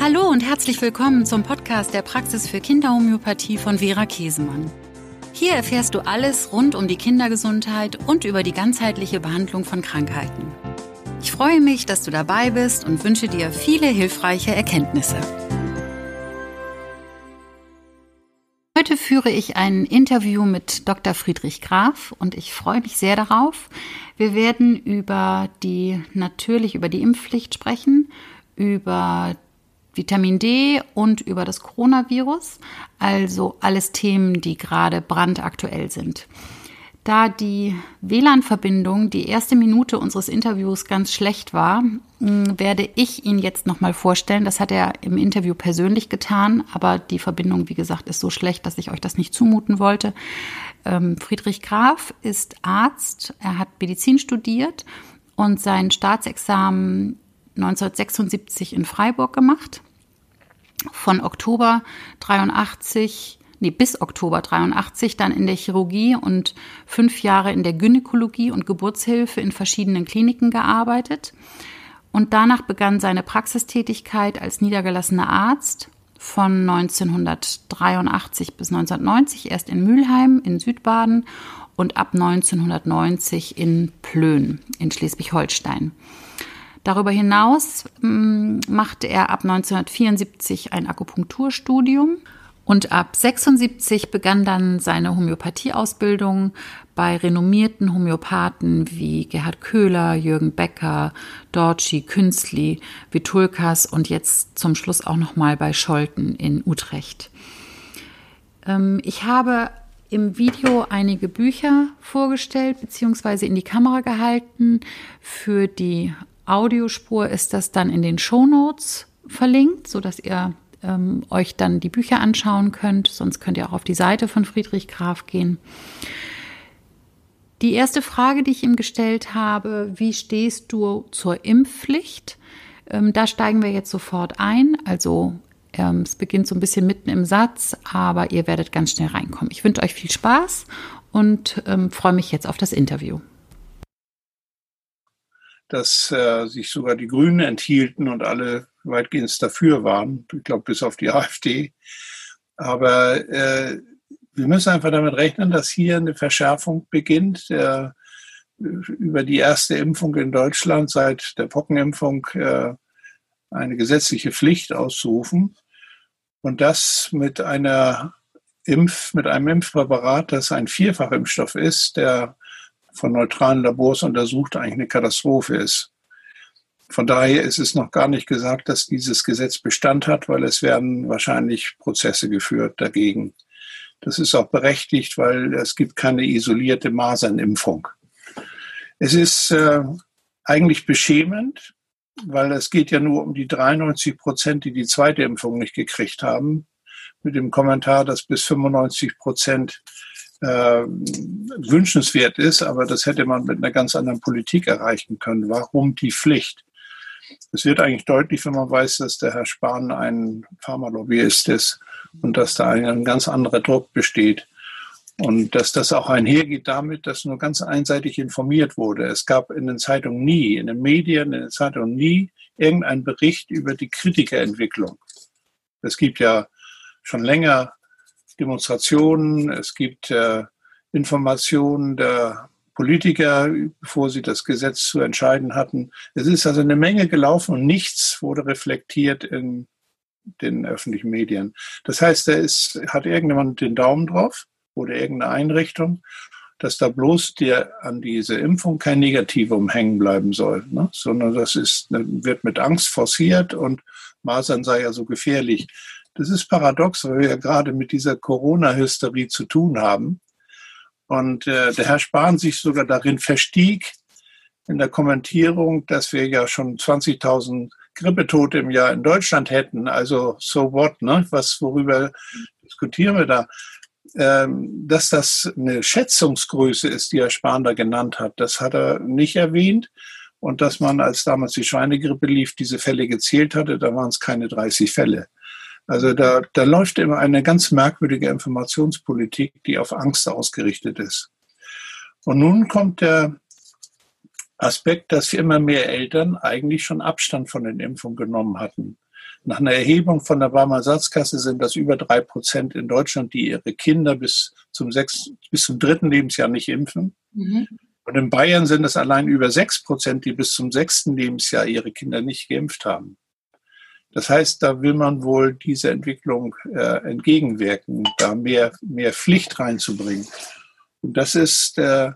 Hallo und herzlich willkommen zum Podcast der Praxis für Kinderhomöopathie von Vera Käsemann. Hier erfährst du alles rund um die Kindergesundheit und über die ganzheitliche Behandlung von Krankheiten. Ich freue mich, dass du dabei bist und wünsche dir viele hilfreiche Erkenntnisse. Heute führe ich ein Interview mit Dr. Friedrich Graf und ich freue mich sehr darauf. Wir werden über die, natürlich über die Impfpflicht sprechen, über Vitamin D und über das Coronavirus, also alles Themen, die gerade brandaktuell sind. Da die WLAN-Verbindung die erste Minute unseres Interviews ganz schlecht war, mm, werde ich ihn jetzt nochmal vorstellen. Das hat er im Interview persönlich getan, aber die Verbindung, wie gesagt, ist so schlecht, dass ich euch das nicht zumuten wollte. Ähm, Friedrich Graf ist Arzt, er hat Medizin studiert und sein Staatsexamen 1976 in Freiburg gemacht von Oktober 83, nee, bis Oktober 83 dann in der Chirurgie und fünf Jahre in der Gynäkologie und Geburtshilfe in verschiedenen Kliniken gearbeitet. Und danach begann seine Praxistätigkeit als niedergelassener Arzt von 1983 bis 1990 erst in Mülheim in Südbaden und ab 1990 in Plön in Schleswig-Holstein. Darüber hinaus ähm, machte er ab 1974 ein Akupunkturstudium und ab 76 begann dann seine Homöopathieausbildung bei renommierten Homöopathen wie Gerhard Köhler, Jürgen Becker, Dorci, Künstli, Vitulkas und jetzt zum Schluss auch nochmal bei Scholten in Utrecht. Ähm, ich habe im Video einige Bücher vorgestellt bzw. in die Kamera gehalten für die Audiospur ist das dann in den Show Notes verlinkt, sodass ihr ähm, euch dann die Bücher anschauen könnt. Sonst könnt ihr auch auf die Seite von Friedrich Graf gehen. Die erste Frage, die ich ihm gestellt habe, wie stehst du zur Impfpflicht? Ähm, da steigen wir jetzt sofort ein. Also ähm, es beginnt so ein bisschen mitten im Satz, aber ihr werdet ganz schnell reinkommen. Ich wünsche euch viel Spaß und ähm, freue mich jetzt auf das Interview dass äh, sich sogar die Grünen enthielten und alle weitgehend dafür waren. Ich glaube, bis auf die AfD. Aber äh, wir müssen einfach damit rechnen, dass hier eine Verschärfung beginnt. Äh, über die erste Impfung in Deutschland seit der Pockenimpfung äh, eine gesetzliche Pflicht auszurufen. Und das mit einer Impf, mit einem Impfpräparat, das ein Vierfachimpfstoff ist, der von neutralen Labors untersucht, eigentlich eine Katastrophe ist. Von daher ist es noch gar nicht gesagt, dass dieses Gesetz Bestand hat, weil es werden wahrscheinlich Prozesse geführt dagegen. Das ist auch berechtigt, weil es gibt keine isolierte Masernimpfung. Es ist äh, eigentlich beschämend, weil es geht ja nur um die 93 Prozent, die die zweite Impfung nicht gekriegt haben, mit dem Kommentar, dass bis 95 Prozent äh, wünschenswert ist, aber das hätte man mit einer ganz anderen Politik erreichen können. Warum die Pflicht? Es wird eigentlich deutlich, wenn man weiß, dass der Herr Spahn ein Pharmalobbyist ist und dass da ein ganz anderer Druck besteht. Und dass das auch einhergeht damit, dass nur ganz einseitig informiert wurde. Es gab in den Zeitungen nie, in den Medien, in den Zeitungen nie irgendeinen Bericht über die Kritikerentwicklung. Es gibt ja schon länger Demonstrationen, es gibt äh, Informationen der Politiker, bevor sie das Gesetz zu entscheiden hatten. Es ist also eine Menge gelaufen und nichts wurde reflektiert in den öffentlichen Medien. Das heißt, da ist, hat irgendjemand den Daumen drauf oder irgendeine Einrichtung, dass da bloß dir an diese Impfung kein Negativum hängen bleiben soll, ne? sondern das ist, wird mit Angst forciert und Masern sei ja so gefährlich. Das ist paradox, weil wir ja gerade mit dieser Corona-Hysterie zu tun haben. Und äh, der Herr Spahn sich sogar darin verstieg, in der Kommentierung, dass wir ja schon 20.000 Grippetote im Jahr in Deutschland hätten. Also so what, ne? Was, worüber diskutieren wir da? Ähm, dass das eine Schätzungsgröße ist, die Herr Spahn da genannt hat, das hat er nicht erwähnt. Und dass man, als damals die Schweinegrippe lief, diese Fälle gezählt hatte, da waren es keine 30 Fälle. Also da, da läuft immer eine ganz merkwürdige Informationspolitik, die auf Angst ausgerichtet ist. Und nun kommt der Aspekt, dass immer mehr Eltern eigentlich schon Abstand von den Impfungen genommen hatten. Nach einer Erhebung von der Barmer Ersatzkasse sind das über drei Prozent in Deutschland, die ihre Kinder bis zum, sechs, bis zum dritten Lebensjahr nicht impfen. Mhm. Und in Bayern sind es allein über sechs Prozent, die bis zum sechsten Lebensjahr ihre Kinder nicht geimpft haben. Das heißt, da will man wohl diese Entwicklung äh, entgegenwirken, da mehr, mehr Pflicht reinzubringen. Und das ist äh,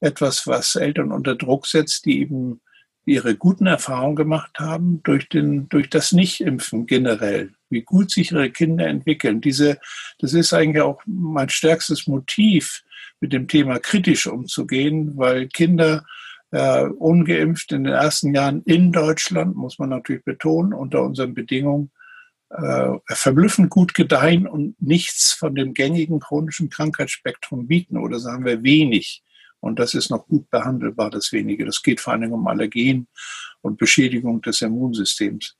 etwas, was Eltern unter Druck setzt, die eben ihre guten Erfahrungen gemacht haben durch, den, durch das Nichtimpfen generell, wie gut sich ihre Kinder entwickeln. Diese, das ist eigentlich auch mein stärkstes Motiv, mit dem Thema kritisch umzugehen, weil Kinder äh, ungeimpft in den ersten Jahren in Deutschland, muss man natürlich betonen, unter unseren Bedingungen äh, verblüffend gut gedeihen und nichts von dem gängigen chronischen Krankheitsspektrum bieten oder sagen wir wenig. Und das ist noch gut behandelbar, das wenige. Das geht vor allem um Allergien und Beschädigung des Immunsystems.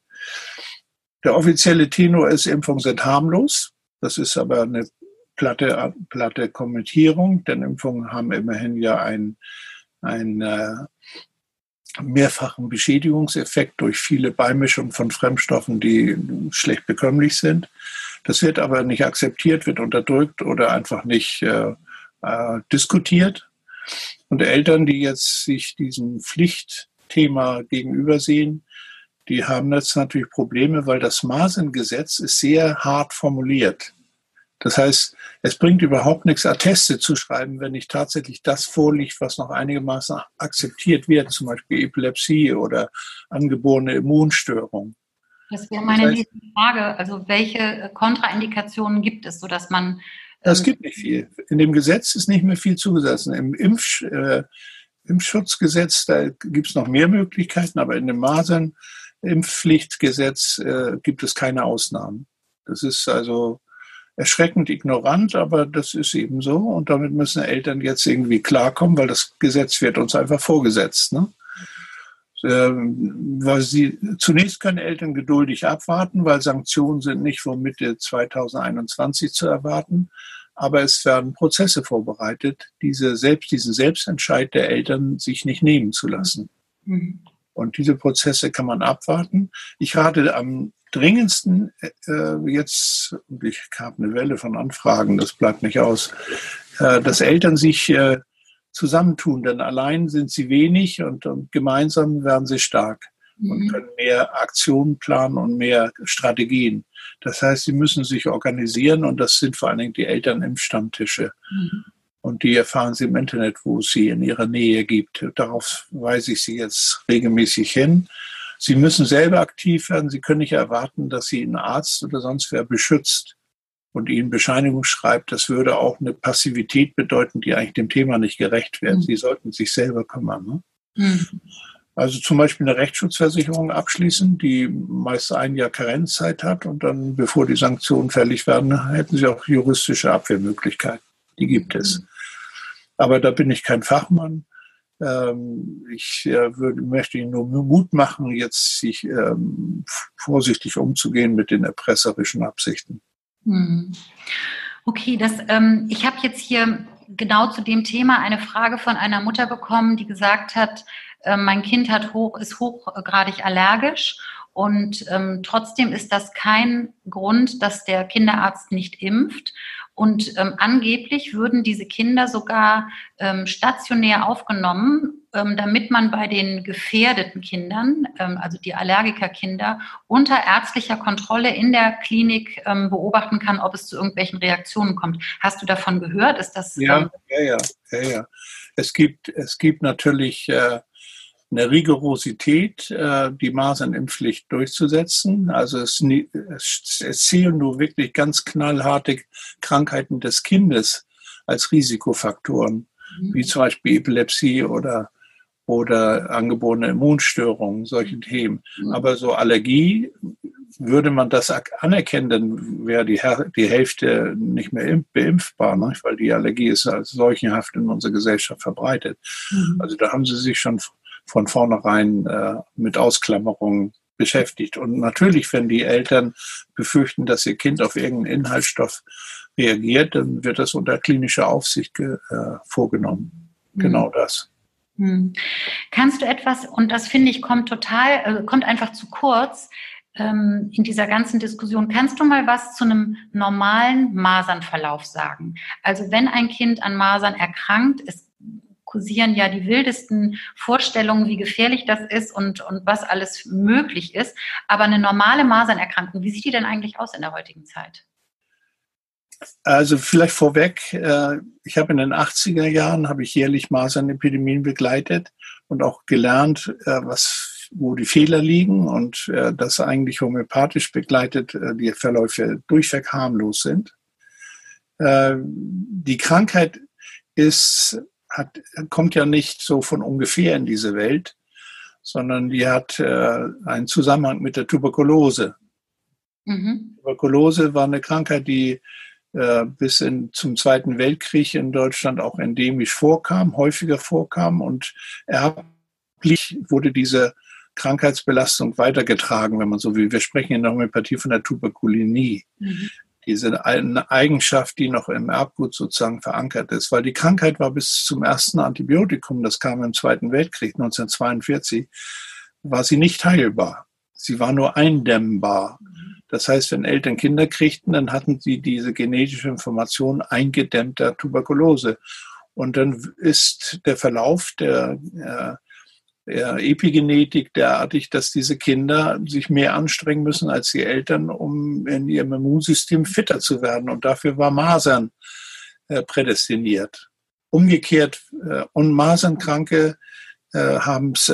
Der offizielle Tenor ist, Impfungen sind harmlos. Das ist aber eine platte, platte Kommentierung, denn Impfungen haben immerhin ja einen, einen äh, mehrfachen Beschädigungseffekt durch viele Beimischungen von Fremdstoffen, die schlecht bekömmlich sind. Das wird aber nicht akzeptiert, wird unterdrückt oder einfach nicht äh, äh, diskutiert. Und Eltern, die jetzt sich diesem Pflichtthema gegenübersehen, die haben jetzt natürlich Probleme, weil das Masengesetz ist sehr hart formuliert. Das heißt, es bringt überhaupt nichts, Atteste zu schreiben, wenn nicht tatsächlich das vorliegt, was noch einigermaßen akzeptiert wird, zum Beispiel Epilepsie oder angeborene Immunstörung. Das wäre meine das heißt, nächste Frage. Also welche Kontraindikationen gibt es, sodass man es ähm, gibt nicht viel. In dem Gesetz ist nicht mehr viel zugesetzt. Im Impf, äh, Impfschutzgesetz, da gibt es noch mehr Möglichkeiten, aber in dem Masernimpfpflichtgesetz äh, gibt es keine Ausnahmen. Das ist also erschreckend ignorant, aber das ist eben so und damit müssen Eltern jetzt irgendwie klarkommen, weil das Gesetz wird uns einfach vorgesetzt. Ne? Ähm, weil sie zunächst können Eltern geduldig abwarten, weil Sanktionen sind nicht vor Mitte 2021 zu erwarten, aber es werden Prozesse vorbereitet, diese selbst, diesen Selbstentscheid der Eltern sich nicht nehmen zu lassen. Mhm. Und diese Prozesse kann man abwarten. Ich rate am dringendsten äh, jetzt, ich habe eine Welle von Anfragen, das bleibt nicht aus, äh, dass Eltern sich äh, zusammentun, denn allein sind sie wenig und, und gemeinsam werden sie stark mhm. und können mehr Aktionen planen und mehr Strategien. Das heißt, sie müssen sich organisieren und das sind vor allen Dingen die Eltern im Stammtische. Mhm. Und die erfahren sie im Internet, wo es sie in ihrer Nähe gibt. Darauf weise ich sie jetzt regelmäßig hin. Sie müssen selber aktiv werden. Sie können nicht erwarten, dass sie einen Arzt oder sonst wer beschützt und ihnen Bescheinigung schreibt, das würde auch eine Passivität bedeuten, die eigentlich dem Thema nicht gerecht wird. Mhm. Sie sollten sich selber kümmern. Ne? Mhm. Also zum Beispiel eine Rechtsschutzversicherung abschließen, die meist ein Jahr Karenzzeit hat und dann, bevor die Sanktionen fällig werden, hätten sie auch juristische Abwehrmöglichkeiten. Die gibt es. Mhm. Aber da bin ich kein Fachmann. Ähm, ich äh, würde, möchte Ihnen nur Mut machen, jetzt sich ähm, vorsichtig umzugehen mit den erpresserischen Absichten. Hm. Okay, das, ähm, ich habe jetzt hier genau zu dem Thema eine Frage von einer Mutter bekommen, die gesagt hat, äh, mein Kind hat hoch, ist hochgradig allergisch und ähm, trotzdem ist das kein Grund, dass der Kinderarzt nicht impft. Und ähm, angeblich würden diese Kinder sogar ähm, stationär aufgenommen, ähm, damit man bei den gefährdeten Kindern, ähm, also die Allergikerkinder, unter ärztlicher Kontrolle in der Klinik ähm, beobachten kann, ob es zu irgendwelchen Reaktionen kommt. Hast du davon gehört? Ist das? Ja, ähm, ja, ja, ja, ja. Es gibt, es gibt natürlich äh, eine Rigorosität, äh, die Masernimpfpflicht durchzusetzen. Also es, es zählen nur wirklich ganz knallharte Krankheiten des Kindes als Risikofaktoren, mhm. wie zum Beispiel Epilepsie oder oder angeborene Immunstörungen, solche Themen. Mhm. Aber so Allergie, würde man das anerkennen, dann wäre die, die Hälfte nicht mehr beimpfbar, ne? weil die Allergie ist als seuchenhaft in unserer Gesellschaft verbreitet. Mhm. Also da haben sie sich schon von vornherein äh, mit Ausklammerungen beschäftigt. Und natürlich, wenn die Eltern befürchten, dass ihr Kind auf irgendeinen Inhaltsstoff reagiert, dann wird das unter klinischer Aufsicht äh, vorgenommen. Mhm. Genau das. Mhm. Kannst du etwas, und das finde ich kommt total, äh, kommt einfach zu kurz, ähm, in dieser ganzen Diskussion. Kannst du mal was zu einem normalen Masernverlauf sagen? Also wenn ein Kind an Masern erkrankt, es kursieren ja die wildesten Vorstellungen, wie gefährlich das ist und, und was alles möglich ist. Aber eine normale Masernerkrankung, wie sieht die denn eigentlich aus in der heutigen Zeit? Also vielleicht vorweg, äh, ich habe in den 80er Jahren, habe ich jährlich Masernepidemien begleitet und auch gelernt, äh, was wo die Fehler liegen und äh, dass eigentlich homöopathisch begleitet die Verläufe durchweg harmlos sind. Die Krankheit ist, hat, kommt ja nicht so von ungefähr in diese Welt, sondern die hat äh, einen Zusammenhang mit der Tuberkulose. Mhm. Tuberkulose war eine Krankheit, die äh, bis in, zum Zweiten Weltkrieg in Deutschland auch endemisch vorkam, häufiger vorkam und erblich wurde diese Krankheitsbelastung weitergetragen, wenn man so will. Wir sprechen in der Homöopathie von der Tuberkulinie. Mhm. Diese Eigenschaft, die noch im Erbgut sozusagen verankert ist, weil die Krankheit war bis zum ersten Antibiotikum, das kam im Zweiten Weltkrieg 1942, war sie nicht heilbar. Sie war nur eindämmbar. Das heißt, wenn Eltern Kinder kriegten, dann hatten sie diese genetische Information eingedämmter Tuberkulose. Und dann ist der Verlauf der äh, Epigenetik derartig, dass diese Kinder sich mehr anstrengen müssen als die Eltern, um in ihrem Immunsystem fitter zu werden. Und dafür war Masern äh, prädestiniert. Umgekehrt, äh, und Masernkranke äh, haben es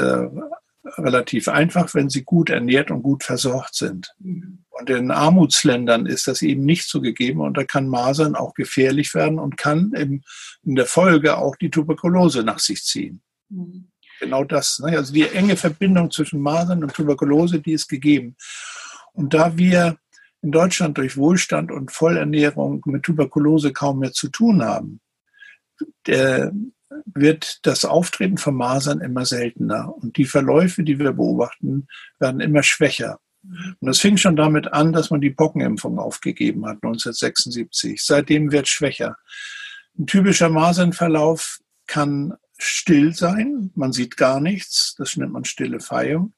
relativ einfach, wenn sie gut ernährt und gut versorgt sind. Und in Armutsländern ist das eben nicht so gegeben und da kann Masern auch gefährlich werden und kann im, in der Folge auch die Tuberkulose nach sich ziehen. Mhm genau das. Ne? Also die enge Verbindung zwischen Masern und Tuberkulose, die ist gegeben. Und da wir in Deutschland durch Wohlstand und Vollernährung mit Tuberkulose kaum mehr zu tun haben, wird das Auftreten von Masern immer seltener. Und die Verläufe, die wir beobachten, werden immer schwächer. Und das fing schon damit an, dass man die Pockenimpfung aufgegeben hat, 1976. Seitdem wird es schwächer. Ein typischer Masernverlauf kann still sein, man sieht gar nichts, das nennt man stille Feierung.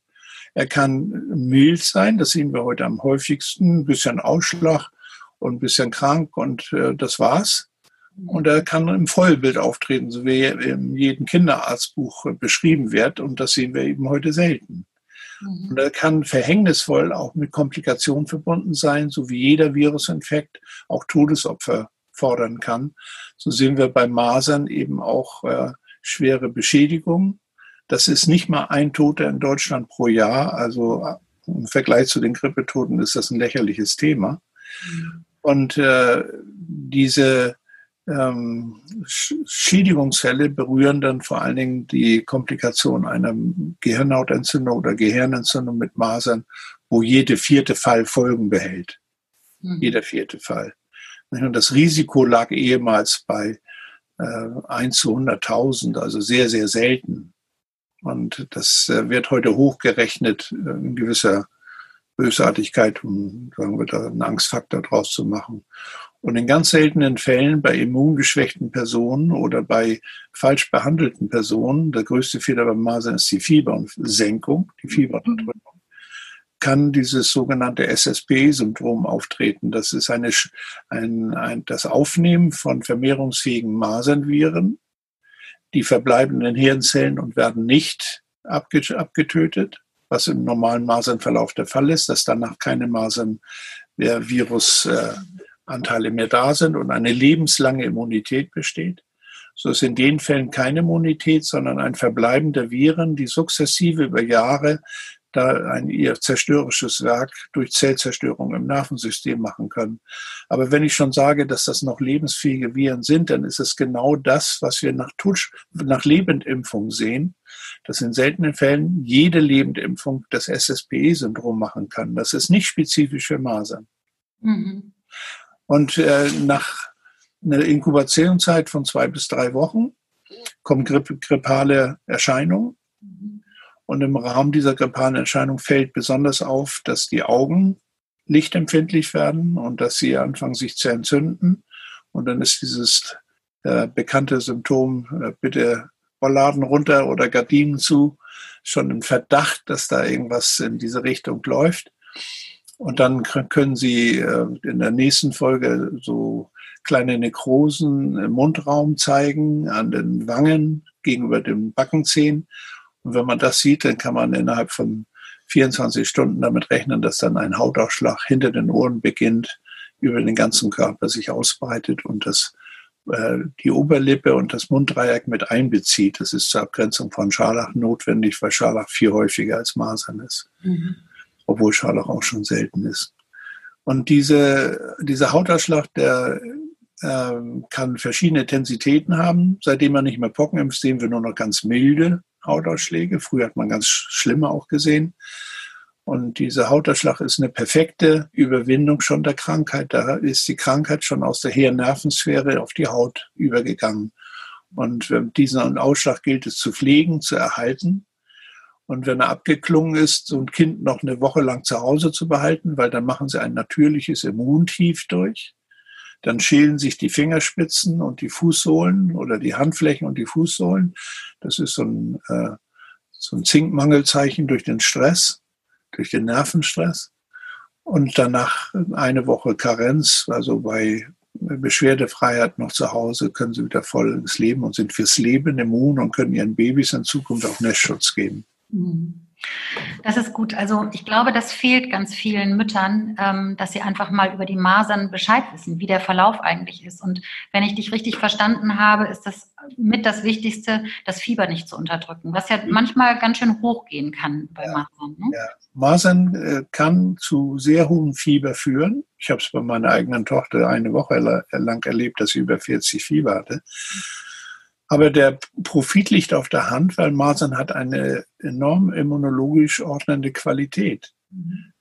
Er kann mild sein, das sehen wir heute am häufigsten, ein bisschen Ausschlag und ein bisschen krank und äh, das war's. Und er kann im Vollbild auftreten, so wie in jedem Kinderarztbuch beschrieben wird. Und das sehen wir eben heute selten. Mhm. Und er kann verhängnisvoll auch mit Komplikationen verbunden sein, so wie jeder Virusinfekt auch Todesopfer fordern kann. So sehen wir bei Masern eben auch äh, schwere Beschädigung. Das ist nicht mal ein Toter in Deutschland pro Jahr. Also im Vergleich zu den Grippetoten ist das ein lächerliches Thema. Und äh, diese ähm, Schädigungsfälle berühren dann vor allen Dingen die Komplikation einer Gehirnhautentzündung oder Gehirnentzündung mit Masern, wo jede vierte Fall Folgen behält. Mhm. Jeder vierte Fall. Und das Risiko lag ehemals bei äh, 1 zu 100.000, also sehr, sehr selten. Und das äh, wird heute hochgerechnet äh, in gewisser Bösartigkeit, um sagen wir, da einen Angstfaktor draus zu machen. Und in ganz seltenen Fällen bei immungeschwächten Personen oder bei falsch behandelten Personen, der größte Fehler beim Masern ist die Fiebersenkung, die Fieberunterdrückung kann dieses sogenannte SSP-Syndrom auftreten. Das ist eine, ein, ein, das Aufnehmen von vermehrungsfähigen Masernviren. Die verbleiben in den Hirnzellen und werden nicht abgetötet, was im normalen Masernverlauf der Fall ist, dass danach keine Masern-Virusanteile mehr da sind und eine lebenslange Immunität besteht. So ist in den Fällen keine Immunität, sondern ein Verbleiben der Viren, die sukzessive über Jahre da ein ihr zerstörerisches Werk durch Zellzerstörung im Nervensystem machen können. Aber wenn ich schon sage, dass das noch lebensfähige Viren sind, dann ist es genau das, was wir nach, Tusch, nach Lebendimpfung sehen, dass in seltenen Fällen jede Lebendimpfung das SSPE-Syndrom machen kann. Das ist nicht spezifisch für Masern. Mhm. Und äh, nach einer Inkubationszeit von zwei bis drei Wochen kommen grippale Erscheinungen. Mhm. Und im Rahmen dieser grippalen Erscheinung fällt besonders auf, dass die Augen lichtempfindlich werden und dass sie anfangen sich zu entzünden. Und dann ist dieses äh, bekannte Symptom, äh, bitte Rollladen runter oder Gardinen zu, schon ein Verdacht, dass da irgendwas in diese Richtung läuft. Und dann können Sie äh, in der nächsten Folge so kleine Nekrosen im Mundraum zeigen, an den Wangen gegenüber dem Backenzehen. Und wenn man das sieht, dann kann man innerhalb von 24 Stunden damit rechnen, dass dann ein Hautausschlag hinter den Ohren beginnt, über den ganzen Körper sich ausbreitet und das äh, die Oberlippe und das Munddreieck mit einbezieht. Das ist zur Abgrenzung von Scharlach notwendig, weil Scharlach viel häufiger als Masern ist, mhm. obwohl Scharlach auch schon selten ist. Und diese, dieser Hautausschlag, der ähm, kann verschiedene Intensitäten haben. Seitdem man nicht mehr Pocken impft, sehen wir nur noch ganz milde Hautausschläge. Früher hat man ganz schlimme auch gesehen. Und dieser Hautausschlag ist eine perfekte Überwindung schon der Krankheit. Da ist die Krankheit schon aus der Hirnnervensphäre auf die Haut übergegangen. Und diesen Ausschlag gilt es zu pflegen, zu erhalten. Und wenn er abgeklungen ist, so ein Kind noch eine Woche lang zu Hause zu behalten, weil dann machen sie ein natürliches Immuntief durch. Dann schälen sich die Fingerspitzen und die Fußsohlen oder die Handflächen und die Fußsohlen. Das ist so ein, äh, so ein Zinkmangelzeichen durch den Stress, durch den Nervenstress. Und danach eine Woche Karenz, also bei Beschwerdefreiheit noch zu Hause, können sie wieder voll ins Leben und sind fürs Leben immun und können ihren Babys in Zukunft auch Nestschutz geben. Mhm. Das ist gut. Also ich glaube, das fehlt ganz vielen Müttern, ähm, dass sie einfach mal über die Masern Bescheid wissen, wie der Verlauf eigentlich ist. Und wenn ich dich richtig verstanden habe, ist das mit das Wichtigste, das Fieber nicht zu unterdrücken, was ja manchmal ganz schön hochgehen kann bei ja, Masern. Ne? Ja. Masern äh, kann zu sehr hohem Fieber führen. Ich habe es bei meiner eigenen Tochter eine Woche lang erlebt, dass sie über 40 Fieber hatte. Aber der Profit liegt auf der Hand, weil Masern hat eine enorm immunologisch ordnende Qualität.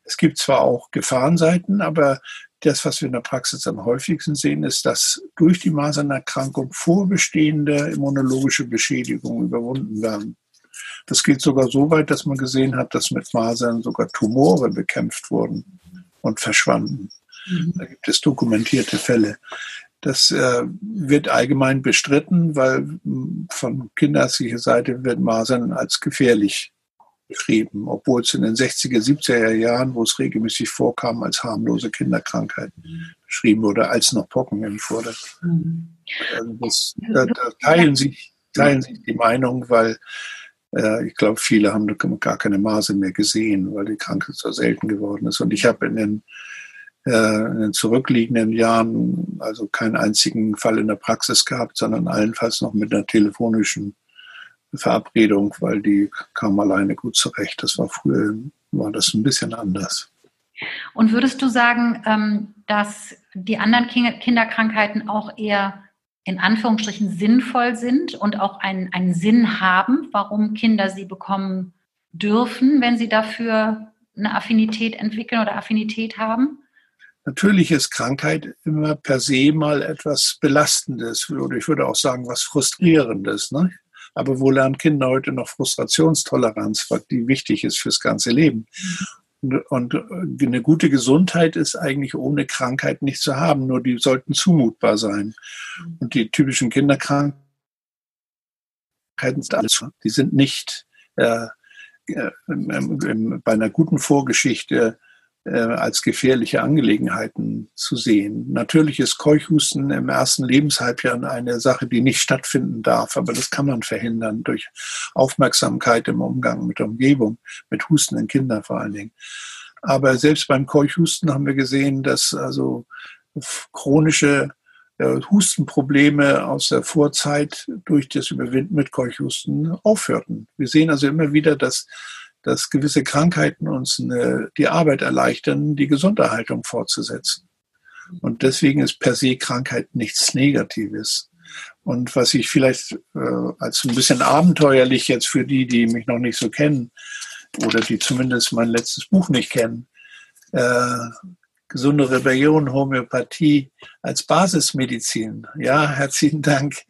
Es gibt zwar auch Gefahrenseiten, aber das, was wir in der Praxis am häufigsten sehen, ist, dass durch die Masernerkrankung vorbestehende immunologische Beschädigungen überwunden werden. Das geht sogar so weit, dass man gesehen hat, dass mit Masern sogar Tumore bekämpft wurden und verschwanden. Mhm. Da gibt es dokumentierte Fälle. Das äh, wird allgemein bestritten, weil von kinderärztlicher Seite wird Masern als gefährlich beschrieben, obwohl es in den 60er, 70er Jahren, wo es regelmäßig vorkam, als harmlose Kinderkrankheit beschrieben wurde, als noch Pockenimpf wurde. Mhm. Also das, da, da, teilen, sich, teilen sich die Meinung, weil äh, ich glaube, viele haben gar keine Masern mehr gesehen, weil die Krankheit so selten geworden ist. Und ich habe in den in den zurückliegenden Jahren also keinen einzigen Fall in der Praxis gehabt, sondern allenfalls noch mit einer telefonischen Verabredung, weil die kam alleine gut zurecht. Das war früher, war das ein bisschen anders. Und würdest du sagen, ähm, dass die anderen Kinderkrankheiten auch eher in Anführungsstrichen sinnvoll sind und auch einen, einen Sinn haben, warum Kinder sie bekommen dürfen, wenn sie dafür eine Affinität entwickeln oder Affinität haben? Natürlich ist Krankheit immer per se mal etwas Belastendes oder ich würde auch sagen was Frustrierendes. Ne? Aber wo lernen Kinder heute noch Frustrationstoleranz, die wichtig ist fürs ganze Leben? Und, und eine gute Gesundheit ist eigentlich ohne Krankheit nicht zu haben, nur die sollten zumutbar sein. Und die typischen Kinderkrankheiten sind alles, die sind nicht äh, äh, bei einer guten Vorgeschichte äh, als gefährliche Angelegenheiten zu sehen. Natürlich ist Keuchhusten im ersten Lebenshalbjahr eine Sache, die nicht stattfinden darf, aber das kann man verhindern durch Aufmerksamkeit im Umgang mit der Umgebung, mit hustenden Kindern vor allen Dingen. Aber selbst beim Keuchhusten haben wir gesehen, dass also chronische äh, Hustenprobleme aus der Vorzeit durch das Überwinden mit Keuchhusten aufhörten. Wir sehen also immer wieder, dass dass gewisse Krankheiten uns eine, die Arbeit erleichtern, die Gesunderhaltung fortzusetzen. Und deswegen ist per se Krankheit nichts Negatives. Und was ich vielleicht äh, als ein bisschen abenteuerlich jetzt für die, die mich noch nicht so kennen oder die zumindest mein letztes Buch nicht kennen, äh, gesunde Rebellion, Homöopathie als Basismedizin. Ja, herzlichen Dank.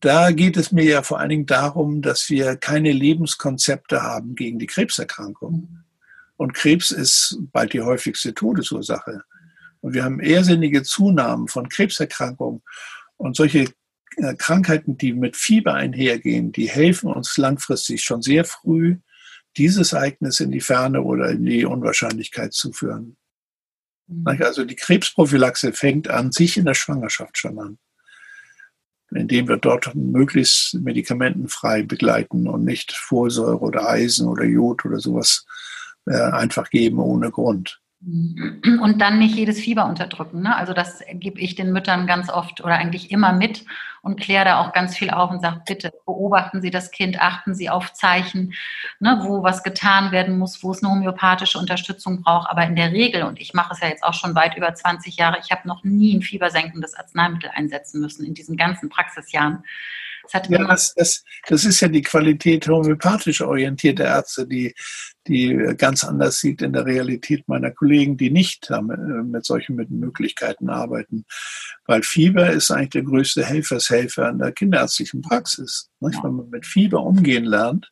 Da geht es mir ja vor allen Dingen darum, dass wir keine Lebenskonzepte haben gegen die Krebserkrankung. Und Krebs ist bald die häufigste Todesursache. Und wir haben irrsinnige Zunahmen von Krebserkrankungen. Und solche äh, Krankheiten, die mit Fieber einhergehen, die helfen uns langfristig schon sehr früh, dieses Ereignis in die Ferne oder in die Unwahrscheinlichkeit zu führen. Mhm. Also die Krebsprophylaxe fängt an sich in der Schwangerschaft schon an, indem wir dort möglichst medikamentenfrei begleiten und nicht Folsäure oder Eisen oder Jod oder sowas äh, einfach geben ohne Grund. Und dann nicht jedes Fieber unterdrücken. Ne? Also das gebe ich den Müttern ganz oft oder eigentlich immer mit und kläre da auch ganz viel auf und sage, bitte beobachten Sie das Kind, achten Sie auf Zeichen, ne, wo was getan werden muss, wo es eine homöopathische Unterstützung braucht. Aber in der Regel, und ich mache es ja jetzt auch schon weit über 20 Jahre, ich habe noch nie ein fiebersenkendes Arzneimittel einsetzen müssen in diesen ganzen Praxisjahren. Das, ja, das, das, das, ist ja die Qualität homöopathisch orientierter Ärzte, die, die ganz anders sieht in der Realität meiner Kollegen, die nicht damit, äh, mit solchen Möglichkeiten arbeiten. Weil Fieber ist eigentlich der größte Helfershelfer in der kinderärztlichen Praxis. Nicht? Wenn man mit Fieber umgehen lernt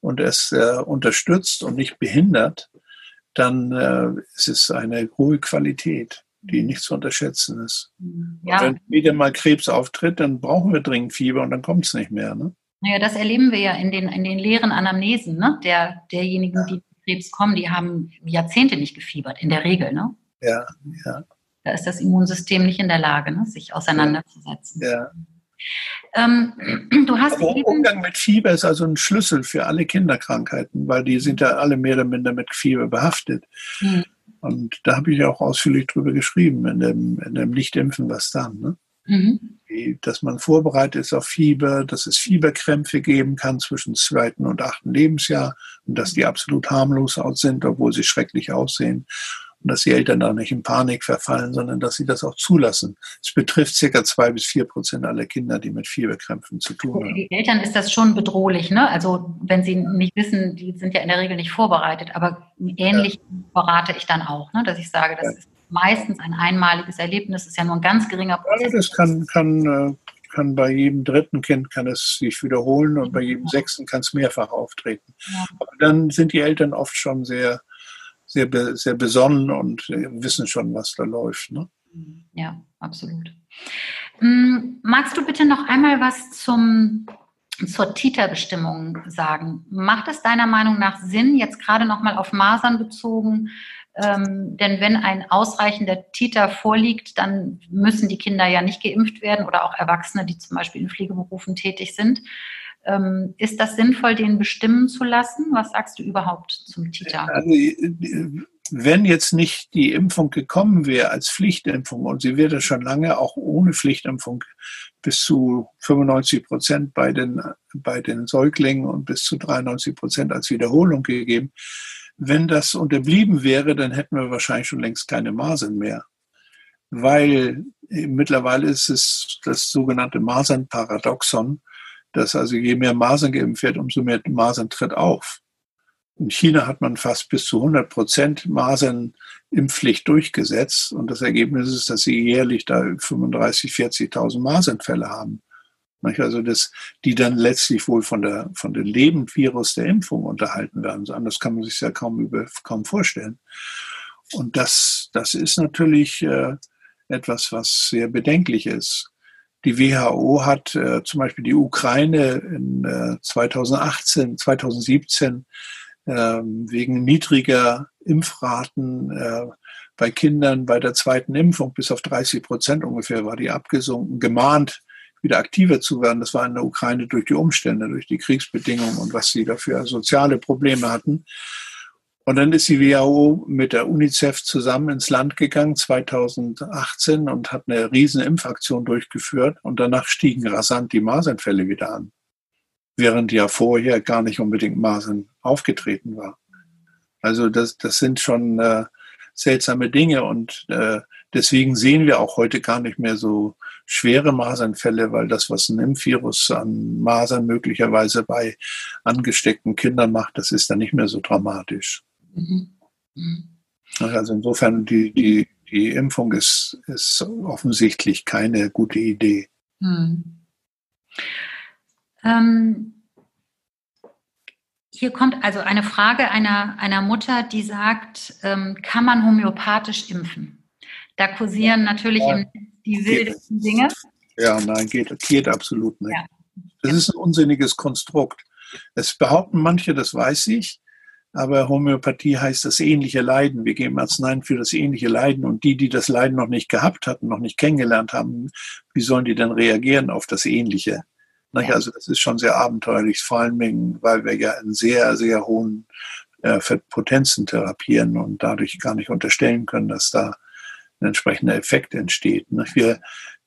und es äh, unterstützt und nicht behindert, dann äh, ist es eine hohe Qualität die nicht zu unterschätzen ist. Ja. wenn wieder mal Krebs auftritt, dann brauchen wir dringend Fieber und dann kommt es nicht mehr. Ne? Naja, das erleben wir ja in den, in den leeren Anamnesen ne? Der, derjenigen, ja. die Krebs kommen, die haben Jahrzehnte nicht gefiebert, in der Regel. Ne? Ja, ja. Da ist das Immunsystem nicht in der Lage, ne? sich auseinanderzusetzen. Ja. Ähm, du hast Aber eben Umgang mit Fieber ist also ein Schlüssel für alle Kinderkrankheiten, weil die sind ja alle mehr oder minder mit Fieber behaftet. Mhm. Und da habe ich auch ausführlich drüber geschrieben, in dem, in dem Nichtimpfen, was dann. Ne? Mhm. Wie, dass man vorbereitet ist auf Fieber, dass es Fieberkrämpfe geben kann zwischen zweiten und achten Lebensjahr und dass die absolut harmlos sind, obwohl sie schrecklich aussehen und dass die Eltern da nicht in Panik verfallen, sondern dass sie das auch zulassen. Es betrifft circa zwei bis vier Prozent aller Kinder, die mit Fieberkrämpfen zu tun haben. Für die Eltern ist das schon bedrohlich, ne? Also wenn sie nicht wissen, die sind ja in der Regel nicht vorbereitet, aber ähnlich ja. berate ich dann auch, ne? dass ich sage, das ja. ist meistens ein einmaliges Erlebnis, ist ja nur ein ganz geringer Prozess. Ja, das kann, kann, äh, kann bei jedem dritten Kind kann es sich wiederholen und bei jedem sechsten kann es mehrfach auftreten. Ja. Aber dann sind die Eltern oft schon sehr sehr, sehr besonnen und äh, wissen schon, was da läuft. Ne? Ja, absolut. Mm, magst du bitte noch einmal was zum, zur Titerbestimmung sagen? Macht es deiner Meinung nach Sinn, jetzt gerade nochmal auf Masern bezogen, ähm, denn wenn ein ausreichender Titer vorliegt, dann müssen die Kinder ja nicht geimpft werden oder auch Erwachsene, die zum Beispiel in Pflegeberufen tätig sind. Ähm, ist das sinnvoll, den bestimmen zu lassen? Was sagst du überhaupt zum Titer? Also, wenn jetzt nicht die Impfung gekommen wäre als Pflichtimpfung, und sie wäre schon lange auch ohne Pflichtimpfung bis zu 95 Prozent bei den, bei den Säuglingen und bis zu 93 Prozent als Wiederholung gegeben, wenn das unterblieben wäre, dann hätten wir wahrscheinlich schon längst keine Masern mehr. Weil mittlerweile ist es das sogenannte Masernparadoxon, dass also je mehr Masern geimpft wird, umso mehr Masern tritt auf. In China hat man fast bis zu 100 Prozent Masernimpfpflicht durchgesetzt und das Ergebnis ist, dass sie jährlich da 35, 40.000 Masernfälle haben. Also das, die dann letztlich wohl von der von dem Lebendvirus der Impfung unterhalten werden. Anders kann man sich ja kaum über, kaum vorstellen. Und das das ist natürlich äh, etwas, was sehr bedenklich ist. Die WHO hat äh, zum Beispiel die Ukraine in äh, 2018, 2017 äh, wegen niedriger Impfraten äh, bei Kindern bei der zweiten Impfung bis auf 30 Prozent ungefähr war die abgesunken, gemahnt, wieder aktiver zu werden. Das war in der Ukraine durch die Umstände, durch die Kriegsbedingungen und was sie dafür soziale Probleme hatten. Und dann ist die WHO mit der UNICEF zusammen ins Land gegangen 2018 und hat eine riesen Impfaktion durchgeführt und danach stiegen rasant die Masernfälle wieder an, während ja vorher gar nicht unbedingt Masern aufgetreten war. Also das, das sind schon äh, seltsame Dinge und äh, deswegen sehen wir auch heute gar nicht mehr so schwere Masernfälle, weil das, was ein Impfvirus an Masern möglicherweise bei angesteckten Kindern macht, das ist dann nicht mehr so dramatisch. Mhm. Also insofern, die, die, die Impfung ist, ist offensichtlich keine gute Idee. Mhm. Ähm, hier kommt also eine Frage einer, einer Mutter, die sagt, ähm, kann man homöopathisch impfen? Da kursieren natürlich ja, die wildesten Dinge. Ja, nein, geht, geht absolut nicht. Ja. Das ist ein unsinniges Konstrukt. Es behaupten manche, das weiß ich, aber Homöopathie heißt das ähnliche Leiden. Wir geben Arzneien für das ähnliche Leiden und die, die das Leiden noch nicht gehabt hatten, noch nicht kennengelernt haben, wie sollen die denn reagieren auf das Ähnliche? Ja. Also das ist schon sehr abenteuerlich, vor allem, weil wir ja in sehr, sehr hohen äh, Potenzen therapieren und dadurch gar nicht unterstellen können, dass da ein entsprechender Effekt entsteht. Wir,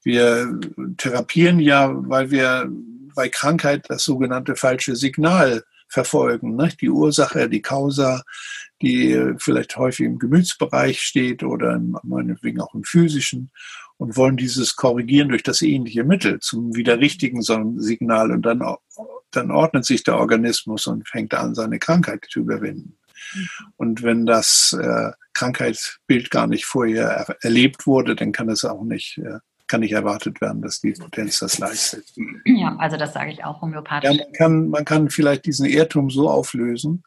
wir therapieren ja, weil wir bei Krankheit das sogenannte falsche Signal verfolgen. Ne? Die Ursache, die Causa, die vielleicht häufig im Gemütsbereich steht oder meinetwegen auch im physischen und wollen dieses korrigieren durch das ähnliche Mittel zum wieder richtigen Signal und dann, dann ordnet sich der Organismus und fängt an, seine Krankheit zu überwinden. Und wenn das äh, Krankheitsbild gar nicht vorher er erlebt wurde, dann kann es auch nicht äh, kann nicht erwartet werden, dass die Potenz das leistet. Ja, also das sage ich auch homöopathisch. Ja, man, kann, man kann vielleicht diesen Irrtum so auflösen,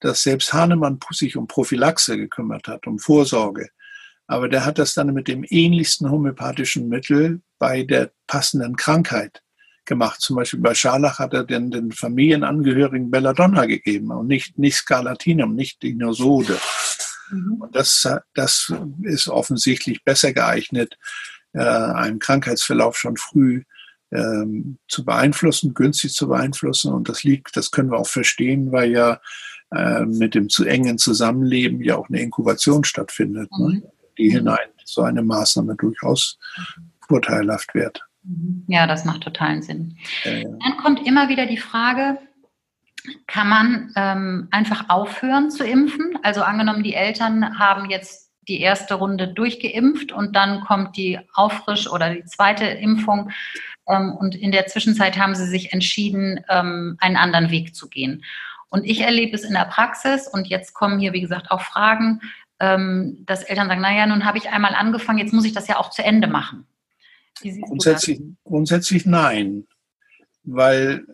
dass selbst Hahnemann sich um Prophylaxe gekümmert hat, um Vorsorge. Aber der hat das dann mit dem ähnlichsten homöopathischen Mittel bei der passenden Krankheit gemacht. Zum Beispiel bei Scharlach hat er den, den Familienangehörigen Belladonna gegeben und nicht, nicht Scalatinum, nicht Dinosode. Mhm. Und das, das ist offensichtlich besser geeignet, äh, einen Krankheitsverlauf schon früh ähm, zu beeinflussen, günstig zu beeinflussen. Und das liegt, das können wir auch verstehen, weil ja äh, mit dem zu engen Zusammenleben ja auch eine Inkubation stattfindet, ne, mhm. ne, die hinein so eine Maßnahme durchaus vorteilhaft wird. Mhm. Ja, das macht totalen Sinn. Äh, Dann kommt immer wieder die Frage, kann man ähm, einfach aufhören zu impfen? Also angenommen, die Eltern haben jetzt die erste Runde durchgeimpft und dann kommt die Auffrisch- oder die zweite Impfung. Ähm, und in der Zwischenzeit haben sie sich entschieden, ähm, einen anderen Weg zu gehen. Und ich erlebe es in der Praxis und jetzt kommen hier, wie gesagt, auch Fragen, ähm, dass Eltern sagen, naja, nun habe ich einmal angefangen, jetzt muss ich das ja auch zu Ende machen. Grundsätzlich, grundsätzlich nein, weil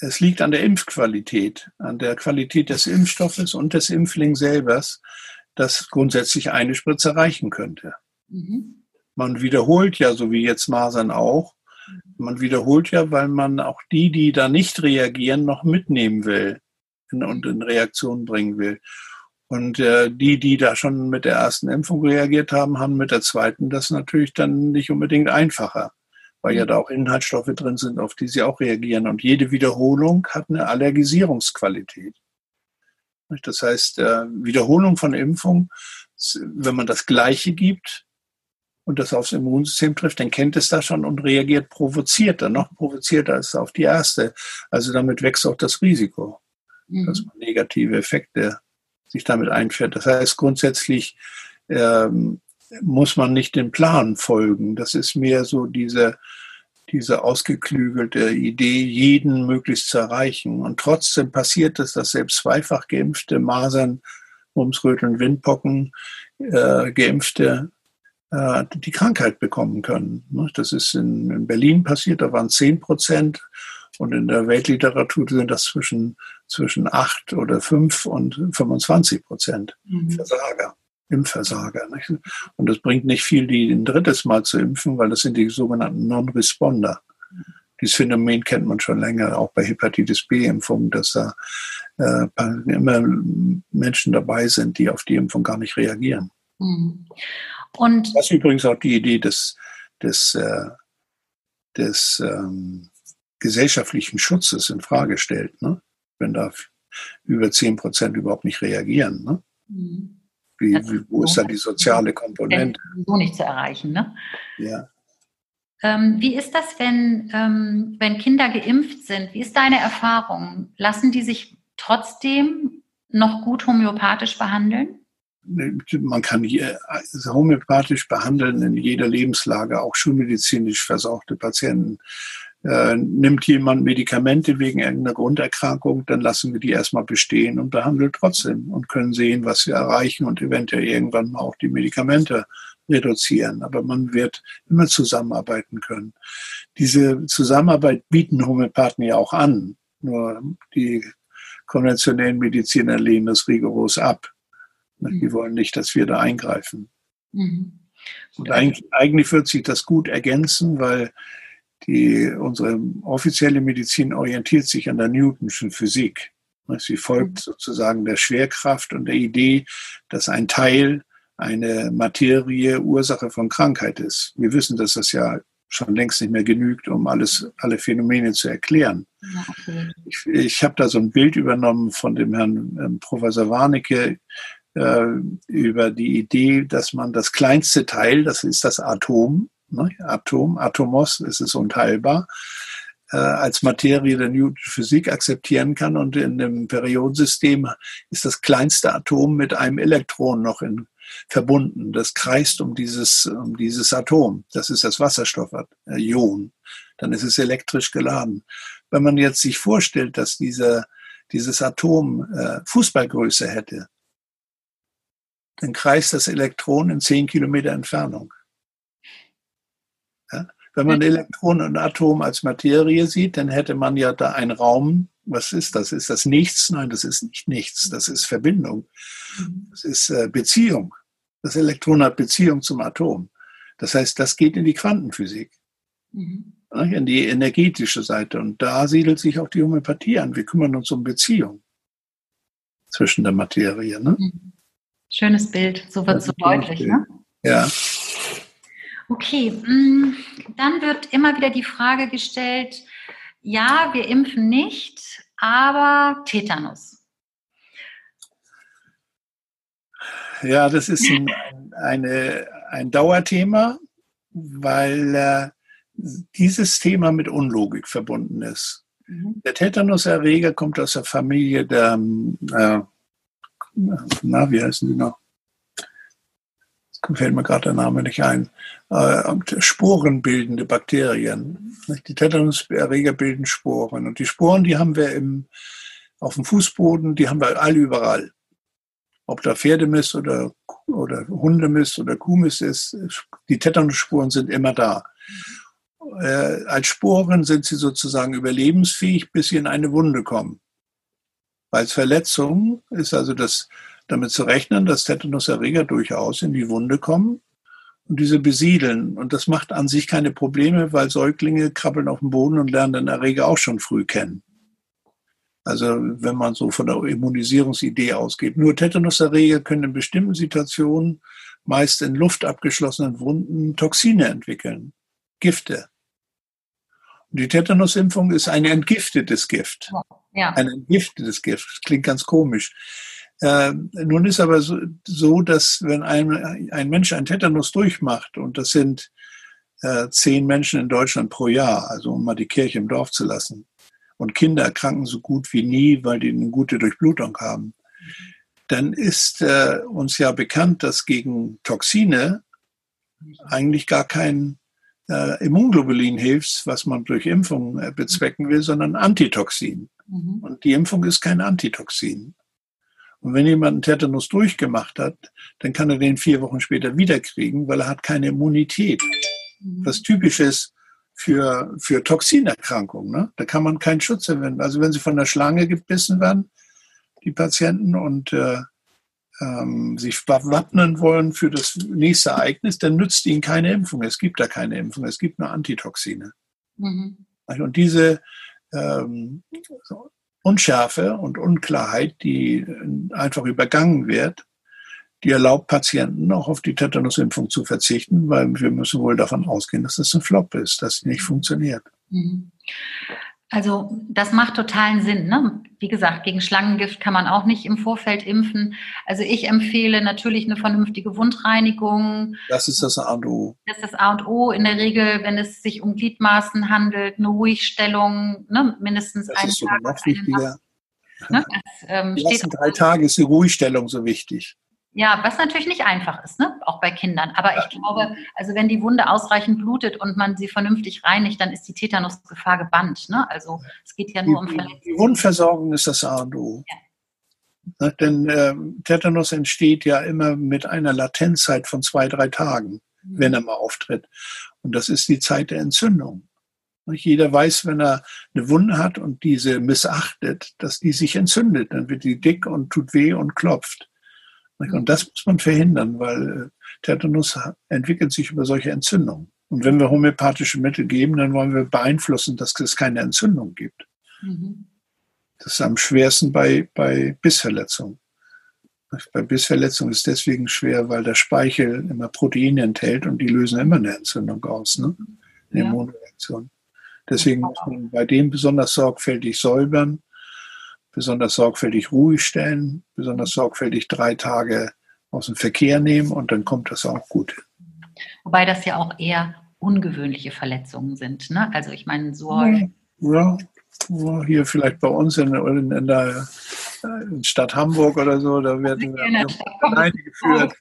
es liegt an der Impfqualität, an der Qualität des Impfstoffes und des Impflings selbst das grundsätzlich eine Spritze reichen könnte. Mhm. Man wiederholt ja, so wie jetzt Masern auch, man wiederholt ja, weil man auch die, die da nicht reagieren, noch mitnehmen will und in Reaktion bringen will. Und äh, die, die da schon mit der ersten Impfung reagiert haben, haben mit der zweiten das natürlich dann nicht unbedingt einfacher, weil ja mhm. da auch Inhaltsstoffe drin sind, auf die sie auch reagieren. Und jede Wiederholung hat eine Allergisierungsqualität. Das heißt, äh, Wiederholung von Impfung, wenn man das Gleiche gibt und das aufs Immunsystem trifft, dann kennt es das schon und reagiert provozierter, noch provozierter als auf die erste. Also damit wächst auch das Risiko, mhm. dass man negative Effekte sich damit einfährt. Das heißt, grundsätzlich ähm, muss man nicht dem Plan folgen. Das ist mehr so diese diese ausgeklügelte Idee, jeden möglichst zu erreichen. Und trotzdem passiert es, dass selbst zweifach geimpfte Masern, Mumsröteln, Windpocken, äh, geimpfte äh, die Krankheit bekommen können. Ne? Das ist in, in Berlin passiert, da waren 10 Prozent. Und in der Weltliteratur sind das zwischen, zwischen 8 oder 5 und 25 Prozent mhm. Versager. Impfversager. Nicht? Und es bringt nicht viel, die ein drittes Mal zu impfen, weil das sind die sogenannten Non-Responder. Dieses Phänomen kennt man schon länger, auch bei Hepatitis B-Impfungen, dass da äh, immer Menschen dabei sind, die auf die Impfung gar nicht reagieren. Mhm. Und das ist übrigens auch die Idee des, des, äh, des ähm, gesellschaftlichen Schutzes in Frage stellt, ne? wenn da über 10 Prozent überhaupt nicht reagieren. Ne? Mhm. Wie, wie, wo ist da die soziale Komponente? So nicht zu erreichen, ne? Ja. Ähm, wie ist das, wenn, ähm, wenn Kinder geimpft sind? Wie ist deine Erfahrung? Lassen die sich trotzdem noch gut homöopathisch behandeln? Man kann hier also homöopathisch behandeln in jeder Lebenslage, auch schulmedizinisch versorgte Patienten. Äh, nimmt jemand Medikamente wegen irgendeiner Grunderkrankung, dann lassen wir die erstmal bestehen und behandeln trotzdem und können sehen, was wir erreichen und eventuell irgendwann mal auch die Medikamente reduzieren. Aber man wird immer zusammenarbeiten können. Diese Zusammenarbeit bieten Homöopathen ja auch an. Nur die konventionellen Mediziner lehnen das rigoros ab. Die mhm. wollen nicht, dass wir da eingreifen. Mhm. Und eigentlich, eigentlich wird sich das gut ergänzen, weil die, unsere offizielle Medizin orientiert sich an der Newtonschen Physik. Sie folgt mhm. sozusagen der Schwerkraft und der Idee, dass ein Teil eine Materie Ursache von Krankheit ist. Wir wissen, dass das ja schon längst nicht mehr genügt, um alles, alle Phänomene zu erklären. okay. Ich, ich habe da so ein Bild übernommen von dem Herrn ähm, Professor Warnecke äh, über die Idee, dass man das kleinste Teil, das ist das Atom, ne? Atom, Atomos, es ist unteilbar, äh, als Materie der Newton'schen Physik akzeptieren kann. Und in dem Periodensystem ist das kleinste Atom mit einem Elektron noch in, verbunden. Das kreist um dieses, um dieses Atom. Das ist das Wasserstoffion. Dann ist es elektrisch geladen. Wenn man jetzt sich vorstellt, dass dieser, dieses Atom äh, Fußballgröße hätte, dann kreist das Elektron in zehn Kilometer Entfernung. Ja? Wenn man Elektron und Atom als Materie sieht, dann hätte man ja da einen Raum. Was ist das? Ist das nichts? Nein, das ist nicht nichts. Das ist Verbindung. Mhm. Das ist äh, Beziehung. Das Elektron hat Beziehung zum Atom. Das heißt, das geht in die Quantenphysik. Mhm. In die energetische Seite. Und da siedelt sich auch die Homöopathie an. Wir kümmern uns um Beziehung zwischen der Materie. Ne? Mhm. Schönes Bild, so wird es so deutlich. Ne? Ja. Okay, mm, dann wird immer wieder die Frage gestellt, ja, wir impfen nicht, aber Tetanus. Ja, das ist ein, eine, ein Dauerthema, weil äh, dieses Thema mit Unlogik verbunden ist. Mhm. Der Tetanuserreger kommt aus der Familie der, äh, na, wie heißen die noch? Fällt mir gerade der Name nicht ein, äh, sporenbildende Bakterien. Die Tetanuserreger bilden Sporen. Und die Sporen, die haben wir im, auf dem Fußboden, die haben wir alle überall. Ob da Pferdemist oder, oder Hundemist oder Kuhmist ist, die Tetanusspuren sind immer da. Äh, als Sporen sind sie sozusagen überlebensfähig, bis sie in eine Wunde kommen. Als Verletzung ist also das damit zu rechnen, dass Tetanuserreger durchaus in die Wunde kommen und diese besiedeln. Und das macht an sich keine Probleme, weil Säuglinge krabbeln auf dem Boden und lernen den Erreger auch schon früh kennen. Also wenn man so von der Immunisierungsidee ausgeht. Nur Tetanuserreger können in bestimmten Situationen, meist in Luft abgeschlossenen Wunden, Toxine entwickeln, Gifte. Und die Tetanusimpfung ist ein entgiftetes Gift. Ja. Ein entgiftetes Gift. Das klingt ganz komisch. Äh, nun ist aber so, so, dass wenn ein, ein Mensch ein Tetanus durchmacht, und das sind äh, zehn Menschen in Deutschland pro Jahr, also um mal die Kirche im Dorf zu lassen, und Kinder erkranken so gut wie nie, weil die eine gute Durchblutung haben, dann ist äh, uns ja bekannt, dass gegen Toxine eigentlich gar kein äh, Immunglobulin hilft, was man durch Impfung äh, bezwecken will, sondern Antitoxin. Mhm. Und die Impfung ist kein Antitoxin. Und wenn jemand einen Tetanus durchgemacht hat, dann kann er den vier Wochen später wiederkriegen, weil er hat keine Immunität. Mhm. Was typisch ist für, für Toxinerkrankungen. Ne? Da kann man keinen Schutz verwenden. Also wenn sie von der Schlange gebissen werden, die Patienten, und äh, ähm, sich wappnen wollen für das nächste Ereignis, dann nützt ihnen keine Impfung. Es gibt da keine Impfung, es gibt nur Antitoxine. Mhm. Und diese ähm, Unschärfe und Unklarheit, die einfach übergangen wird, die erlaubt Patienten auch auf die Tetanusimpfung zu verzichten, weil wir müssen wohl davon ausgehen, dass das ein Flop ist, dass sie nicht funktioniert. Mhm. Also das macht totalen Sinn. Ne? Wie gesagt, gegen Schlangengift kann man auch nicht im Vorfeld impfen. Also ich empfehle natürlich eine vernünftige Wundreinigung. Das ist das A und O. Das ist das A und O. In der Regel, wenn es sich um Gliedmaßen handelt, eine Ruhigstellung, ne? mindestens das ist Tag. Noch wichtiger. Ne? Das, ähm, die ersten drei Tage ist die Ruhigstellung so wichtig. Ja, was natürlich nicht einfach ist, ne? auch bei Kindern. Aber ich glaube, also wenn die Wunde ausreichend blutet und man sie vernünftig reinigt, dann ist die Tetanusgefahr gebannt. Ne? Also es geht ja nur die, um Verletzungen. Die Wundversorgung ist das A und O. Ja. Ne, denn äh, Tetanus entsteht ja immer mit einer Latenzzeit von zwei, drei Tagen, mhm. wenn er mal auftritt. Und das ist die Zeit der Entzündung. Jeder weiß, wenn er eine Wunde hat und diese missachtet, dass die sich entzündet. Dann wird die dick und tut weh und klopft. Und das muss man verhindern, weil äh, Tetanus entwickelt sich über solche Entzündungen. Und wenn wir homöopathische Mittel geben, dann wollen wir beeinflussen, dass es keine Entzündung gibt. Mhm. Das ist am schwersten bei, bei Bissverletzungen. Bei Bissverletzungen ist deswegen schwer, weil der Speichel immer Proteine enthält und die lösen immer eine Entzündung aus, ne? Eine ja. Immunreaktion. Deswegen muss man bei dem besonders sorgfältig säubern, besonders sorgfältig ruhig stellen, besonders sorgfältig drei Tage aus dem Verkehr nehmen und dann kommt das auch gut. Wobei das ja auch eher ungewöhnliche Verletzungen sind. Ne? Also ich meine, so. Ja, hier vielleicht bei uns in, in, in der in Stadt Hamburg oder so, da werden wir eingeführt.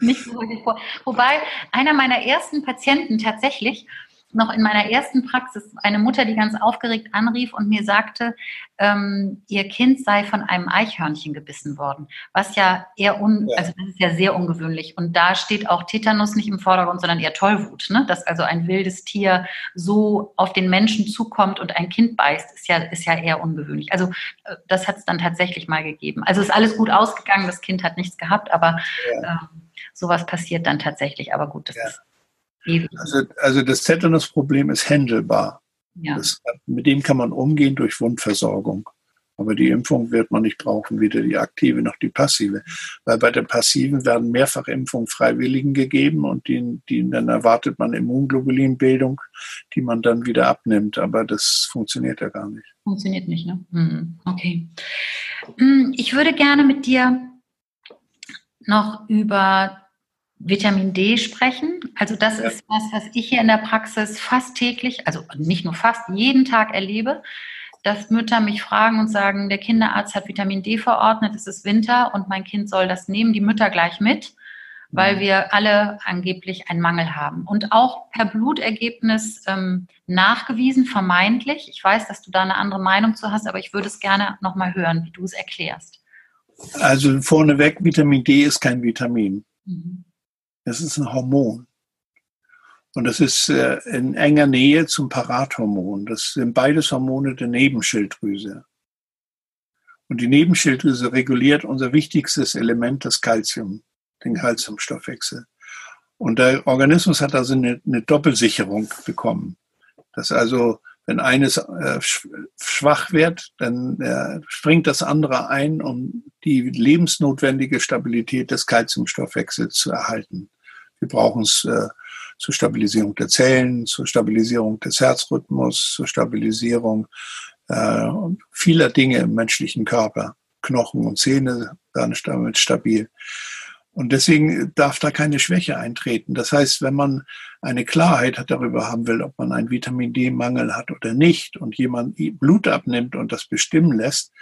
Nicht so vor. Wobei einer meiner ersten Patienten tatsächlich noch in meiner ersten Praxis eine Mutter, die ganz aufgeregt anrief und mir sagte, ähm, ihr Kind sei von einem Eichhörnchen gebissen worden, was ja eher un, ja. also das ist ja sehr ungewöhnlich. Und da steht auch Tetanus nicht im Vordergrund, sondern eher Tollwut, ne? dass also ein wildes Tier so auf den Menschen zukommt und ein Kind beißt, ist ja ist ja eher ungewöhnlich. Also äh, das hat es dann tatsächlich mal gegeben. Also ist alles gut ausgegangen, das Kind hat nichts gehabt, aber ja. ähm, sowas passiert dann tatsächlich. Aber gut, das ja. ist also, also das Tetanus-Problem ist handelbar. Ja. Das, mit dem kann man umgehen durch Wundversorgung. Aber die Impfung wird man nicht brauchen, weder die aktive noch die passive. Weil bei der passiven werden Mehrfachimpfungen Freiwilligen gegeben und die, die, dann erwartet man Immunglobulinbildung, die man dann wieder abnimmt. Aber das funktioniert ja gar nicht. Funktioniert nicht, ne? Hm, okay. Hm, ich würde gerne mit dir noch über Vitamin D sprechen. Also das ja. ist was, was ich hier in der Praxis fast täglich, also nicht nur fast, jeden Tag erlebe, dass Mütter mich fragen und sagen, der Kinderarzt hat Vitamin D verordnet, es ist Winter und mein Kind soll das nehmen, die Mütter gleich mit, weil mhm. wir alle angeblich einen Mangel haben. Und auch per Blutergebnis ähm, nachgewiesen, vermeintlich. Ich weiß, dass du da eine andere Meinung zu hast, aber ich würde es gerne nochmal hören, wie du es erklärst. Also vorneweg, Vitamin D ist kein Vitamin. Mhm. Das ist ein Hormon. Und das ist äh, in enger Nähe zum Parathormon. Das sind beides Hormone der Nebenschilddrüse. Und die Nebenschilddrüse reguliert unser wichtigstes Element, das Calcium, den Calciumstoffwechsel. Und der Organismus hat also eine, eine Doppelsicherung bekommen. Dass also, wenn eines äh, schwach wird, dann äh, springt das andere ein, um die lebensnotwendige Stabilität des Calciumstoffwechsels zu erhalten. Wir brauchen es äh, zur Stabilisierung der Zellen, zur Stabilisierung des Herzrhythmus, zur Stabilisierung äh, vieler Dinge im menschlichen Körper. Knochen und Zähne werden damit stabil. Und deswegen darf da keine Schwäche eintreten. Das heißt, wenn man eine Klarheit darüber haben will, ob man einen Vitamin D-Mangel hat oder nicht und jemand Blut abnimmt und das bestimmen lässt,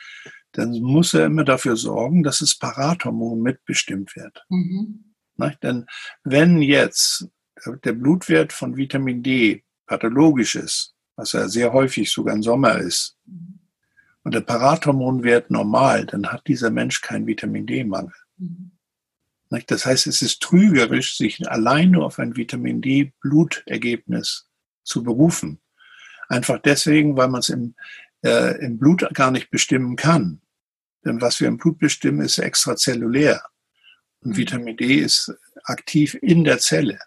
dann muss er immer dafür sorgen, dass das Parathormon mitbestimmt wird. Mhm. Nicht? Denn wenn jetzt der Blutwert von Vitamin D pathologisch ist, was ja sehr häufig sogar im Sommer ist, und der Parathormonwert normal, dann hat dieser Mensch keinen Vitamin D-Mangel. Mhm. Das heißt, es ist trügerisch, sich allein nur auf ein Vitamin D-Blutergebnis zu berufen. Einfach deswegen, weil man es im, äh, im Blut gar nicht bestimmen kann. Denn was wir im Blut bestimmen, ist extrazellulär. Und mhm. Vitamin D ist aktiv in der Zelle.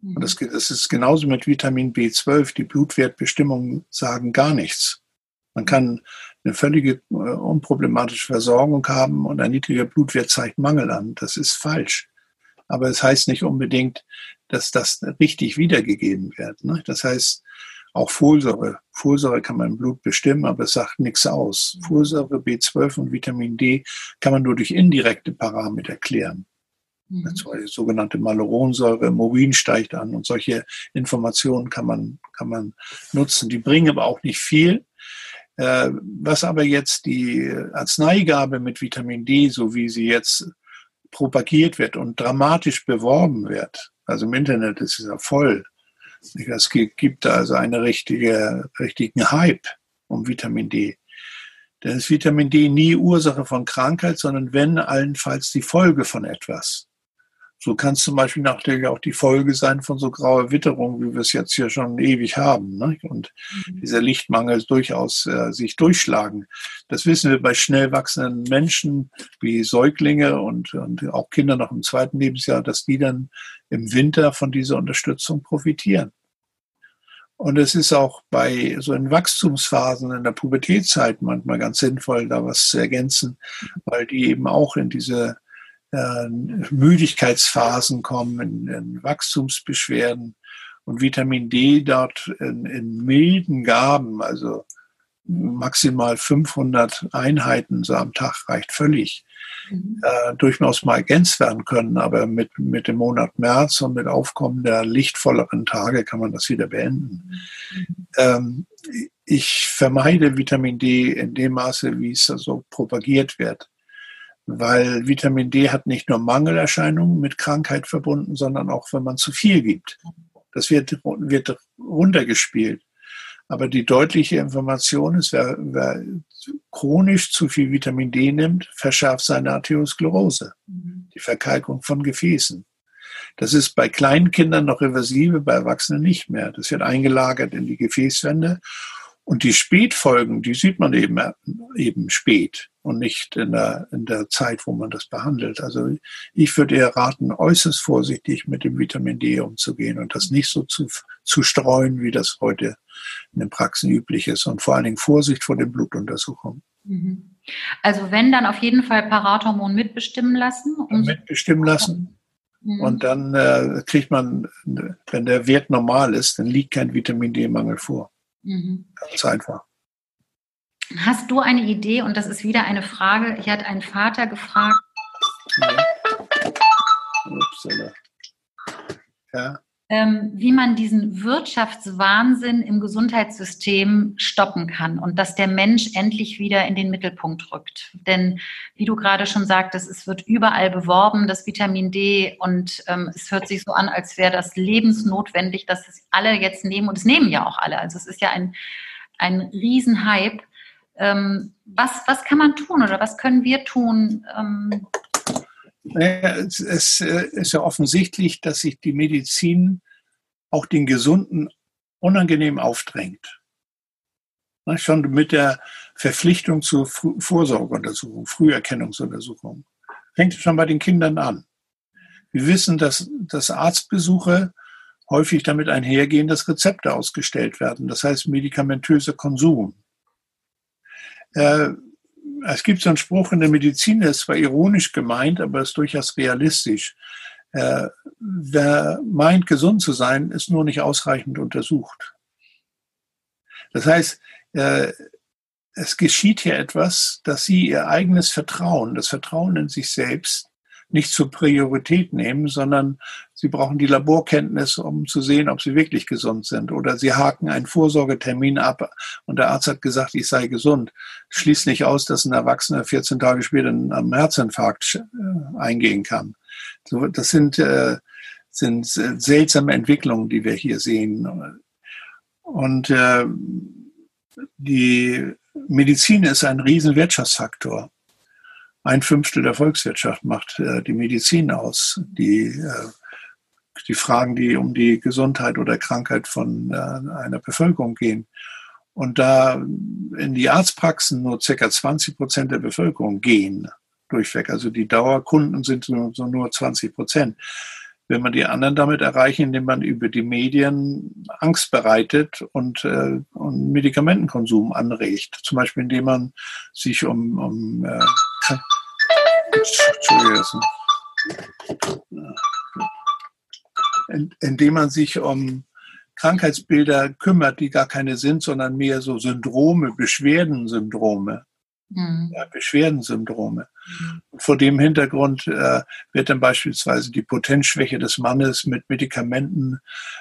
Mhm. Und das, das ist genauso mit Vitamin B12. Die Blutwertbestimmungen sagen gar nichts. Man kann eine völlige äh, unproblematische Versorgung haben und ein niedriger Blutwert zeigt Mangel an. Das ist falsch. Aber es heißt nicht unbedingt, dass das richtig wiedergegeben wird. Ne? Das heißt, auch Folsäure. Folsäure kann man im Blut bestimmen, aber es sagt nichts aus. Mhm. Folsäure, B12 und Vitamin D kann man nur durch indirekte Parameter klären. Mhm. Sogenannte Maluronsäure im steigt an und solche Informationen kann man, kann man nutzen. Die bringen aber auch nicht viel. Äh, was aber jetzt die Arzneigabe mit Vitamin D, so wie sie jetzt propagiert wird und dramatisch beworben wird, also im Internet ist es ja voll, es gibt also einen richtige, richtigen Hype um Vitamin D. Denn ist Vitamin D nie Ursache von Krankheit, sondern wenn allenfalls die Folge von etwas. So kann es zum Beispiel natürlich auch die Folge sein von so grauer Witterung, wie wir es jetzt hier schon ewig haben. Ne? Und mhm. dieser Lichtmangel durchaus äh, sich durchschlagen. Das wissen wir bei schnell wachsenden Menschen wie Säuglinge und, und auch Kinder noch im zweiten Lebensjahr, dass die dann im Winter von dieser Unterstützung profitieren. Und es ist auch bei so in Wachstumsphasen in der Pubertätzeit manchmal ganz sinnvoll, da was zu ergänzen, weil die eben auch in diese Müdigkeitsphasen kommen, in, in, Wachstumsbeschwerden und Vitamin D dort in, in milden Gaben, also maximal 500 Einheiten so am Tag reicht völlig, mhm. äh, durchaus mal ergänzt werden können. Aber mit, mit dem Monat März und mit Aufkommen der lichtvolleren Tage kann man das wieder beenden. Mhm. Ähm, ich vermeide Vitamin D in dem Maße, wie es also propagiert wird. Weil Vitamin D hat nicht nur Mangelerscheinungen mit Krankheit verbunden, sondern auch, wenn man zu viel gibt. Das wird, wird runtergespielt. Aber die deutliche Information ist, wer, wer chronisch zu viel Vitamin D nimmt, verschärft seine Arteriosklerose, die Verkalkung von Gefäßen. Das ist bei kleinen Kindern noch reversibel, bei Erwachsenen nicht mehr. Das wird eingelagert in die Gefäßwände und die Spätfolgen, die sieht man eben, eben spät und nicht in der, in der Zeit, wo man das behandelt. Also ich würde eher raten, äußerst vorsichtig mit dem Vitamin D umzugehen und das nicht so zu, zu streuen, wie das heute in den Praxen üblich ist. Und vor allen Dingen Vorsicht vor den Blutuntersuchungen. Mhm. Also wenn, dann auf jeden Fall Parathormon mitbestimmen lassen. Um mitbestimmen lassen. Mhm. Und dann äh, kriegt man, wenn der Wert normal ist, dann liegt kein Vitamin D-Mangel vor. Mhm. Ganz einfach. Hast du eine Idee? Und das ist wieder eine Frage. Ich hatte einen Vater gefragt. Ja. Upsala. Ja. Ähm, wie man diesen Wirtschaftswahnsinn im Gesundheitssystem stoppen kann und dass der Mensch endlich wieder in den Mittelpunkt rückt. Denn wie du gerade schon sagtest, es wird überall beworben, das Vitamin D, und ähm, es hört sich so an, als wäre das lebensnotwendig, dass es alle jetzt nehmen, und es nehmen ja auch alle. Also es ist ja ein, ein Riesenhype. Ähm, was, was kann man tun oder was können wir tun? Ähm, es, äh, ist ja offensichtlich, dass sich die Medizin auch den Gesunden unangenehm aufdrängt. Schon mit der Verpflichtung zur Vorsorgeuntersuchung, Früherkennungsuntersuchung. Fängt schon bei den Kindern an. Wir wissen, dass, dass Arztbesuche häufig damit einhergehen, dass Rezepte ausgestellt werden. Das heißt medikamentöser Konsum. Äh, es gibt so einen Spruch in der Medizin, der ist zwar ironisch gemeint, aber ist durchaus realistisch. Äh, wer meint, gesund zu sein, ist nur nicht ausreichend untersucht. Das heißt, äh, es geschieht hier etwas, dass sie ihr eigenes Vertrauen, das Vertrauen in sich selbst, nicht zur Priorität nehmen, sondern sie brauchen die Laborkenntnis, um zu sehen, ob sie wirklich gesund sind. Oder sie haken einen Vorsorgetermin ab und der Arzt hat gesagt, ich sei gesund. Schließt nicht aus, dass ein Erwachsener 14 Tage später am Herzinfarkt äh, eingehen kann. Das sind, äh, sind seltsame Entwicklungen, die wir hier sehen. Und äh, die Medizin ist ein riesen Wirtschaftsfaktor ein Fünftel der Volkswirtschaft macht äh, die Medizin aus. Die, äh, die Fragen, die um die Gesundheit oder Krankheit von äh, einer Bevölkerung gehen. Und da in die Arztpraxen nur ca. 20 Prozent der Bevölkerung gehen durchweg, also die Dauerkunden sind nur, so nur 20 Prozent. Wenn man die anderen damit erreichen, indem man über die Medien Angst bereitet und, äh, und Medikamentenkonsum anregt, zum Beispiel indem man sich um, um äh, indem man sich um Krankheitsbilder kümmert, die gar keine sind, sondern mehr so Syndrome, Beschwerdensyndrome. Mhm. Ja, Beschwerdensyndrome. Mhm. Vor dem Hintergrund äh, wird dann beispielsweise die Potenzschwäche des Mannes mit Medikamenten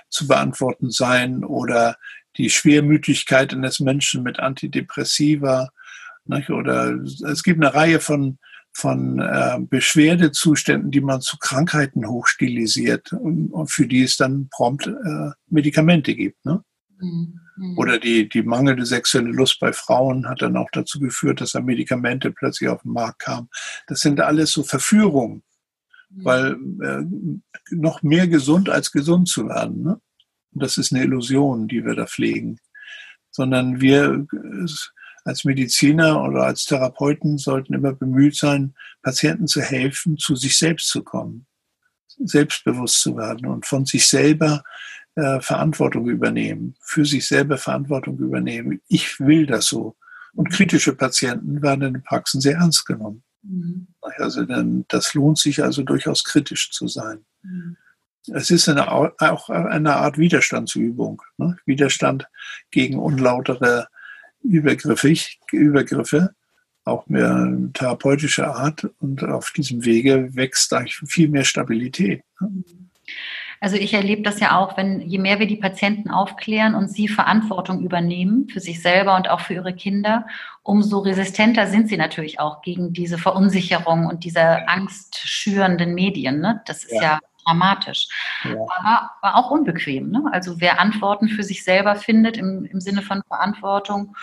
zu beantworten sein oder die Schwermütigkeit eines Menschen mit Antidepressiva. Nicht? Oder es gibt eine Reihe von von äh, Beschwerdezuständen, die man zu Krankheiten hochstilisiert und, und für die es dann prompt äh, Medikamente gibt. Ne? Mhm. Oder die, die mangelnde sexuelle Lust bei Frauen hat dann auch dazu geführt, dass da Medikamente plötzlich auf den Markt kamen. Das sind alles so Verführungen, mhm. weil äh, noch mehr gesund als gesund zu werden. Ne? Und das ist eine Illusion, die wir da pflegen. Sondern wir, als Mediziner oder als Therapeuten sollten immer bemüht sein, Patienten zu helfen, zu sich selbst zu kommen, selbstbewusst zu werden und von sich selber äh, Verantwortung übernehmen, für sich selber Verantwortung übernehmen. Ich will das so. Und kritische Patienten werden in den Praxen sehr ernst genommen. Mhm. Also denn das lohnt sich also durchaus kritisch zu sein. Mhm. Es ist eine, auch eine Art Widerstandsübung. Ne? Widerstand gegen unlautere Übergriffe, Übergriffe, auch mehr therapeutischer Art. Und auf diesem Wege wächst eigentlich viel mehr Stabilität. Ne? Also ich erlebe das ja auch, wenn je mehr wir die Patienten aufklären und sie Verantwortung übernehmen für sich selber und auch für ihre Kinder, umso resistenter sind sie natürlich auch gegen diese Verunsicherung und diese angstschürenden Medien. Ne? Das ist ja, ja dramatisch, ja. Aber, aber, auch unbequem. Ne? Also wer Antworten für sich selber findet im, im Sinne von Verantwortung,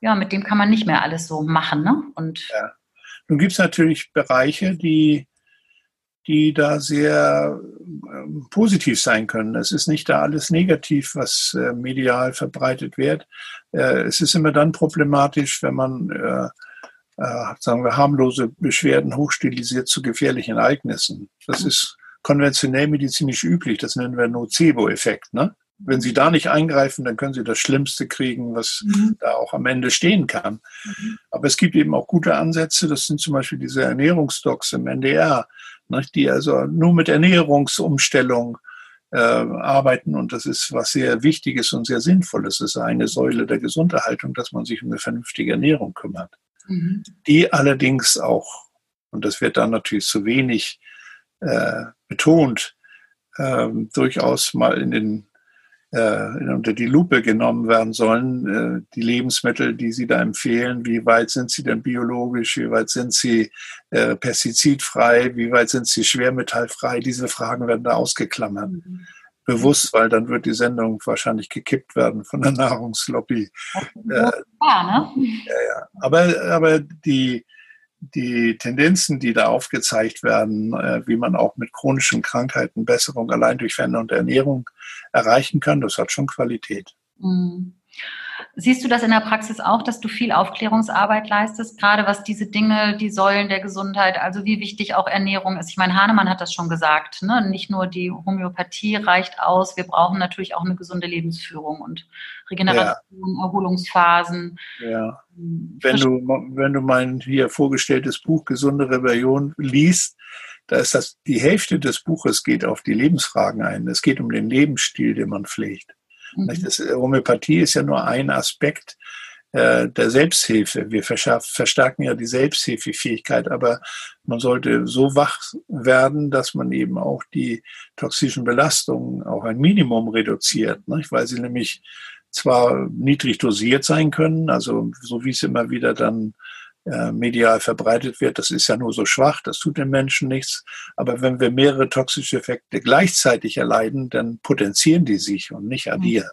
ja, mit dem kann man nicht mehr alles so machen. Ne? Und ja. Nun gibt es natürlich Bereiche, die die da sehr äh, positiv sein können. Es ist nicht da alles negativ, was äh, medial verbreitet wird. Äh, es ist immer dann problematisch, wenn man, äh, äh, sagen wir, harmlose Beschwerden hochstilisiert zu gefährlichen Ereignissen. Das ist konventionell medizinisch üblich. Das nennen wir Nocebo-Effekt. Ne? Wenn Sie da nicht eingreifen, dann können Sie das Schlimmste kriegen, was mhm. da auch am Ende stehen kann. Mhm. Aber es gibt eben auch gute Ansätze. Das sind zum Beispiel diese Ernährungsdocs im NDR die also nur mit Ernährungsumstellung äh, arbeiten. Und das ist was sehr Wichtiges und sehr Sinnvolles. Es ist eine Säule der Gesunderhaltung, dass man sich um eine vernünftige Ernährung kümmert. Mhm. Die allerdings auch, und das wird dann natürlich zu wenig äh, betont, äh, durchaus mal in den äh, unter die Lupe genommen werden sollen, äh, die Lebensmittel, die Sie da empfehlen, wie weit sind sie denn biologisch, wie weit sind sie äh, pestizidfrei, wie weit sind sie schwermetallfrei, diese Fragen werden da ausgeklammert. Mhm. Bewusst, weil dann wird die Sendung wahrscheinlich gekippt werden von der Nahrungslobby. Ja, äh, ne? ja, ja. Aber, aber die, die Tendenzen, die da aufgezeigt werden, äh, wie man auch mit chronischen Krankheiten Besserung allein durch Veränderung der Ernährung erreichen kann, das hat schon Qualität. Mhm. Siehst du das in der Praxis auch, dass du viel Aufklärungsarbeit leistest, gerade was diese Dinge, die Säulen der Gesundheit, also wie wichtig auch Ernährung ist? Ich meine, Hahnemann hat das schon gesagt, ne? nicht nur die Homöopathie reicht aus, wir brauchen natürlich auch eine gesunde Lebensführung und Regeneration, ja. Erholungsphasen. Ja. Ähm, wenn du, wenn du mein hier vorgestelltes Buch Gesunde Rebellion liest, da ist das, die Hälfte des Buches geht auf die Lebensfragen ein. Es geht um den Lebensstil, den man pflegt. Mhm. Äh, Homöopathie ist ja nur ein Aspekt äh, der Selbsthilfe. Wir verstärken ja die Selbsthilfefähigkeit, aber man sollte so wach werden, dass man eben auch die toxischen Belastungen auf ein Minimum reduziert, nicht? weil sie nämlich zwar niedrig dosiert sein können, also so wie es immer wieder dann äh, medial verbreitet wird, das ist ja nur so schwach, das tut den Menschen nichts. Aber wenn wir mehrere toxische Effekte gleichzeitig erleiden, dann potenzieren die sich und nicht addieren.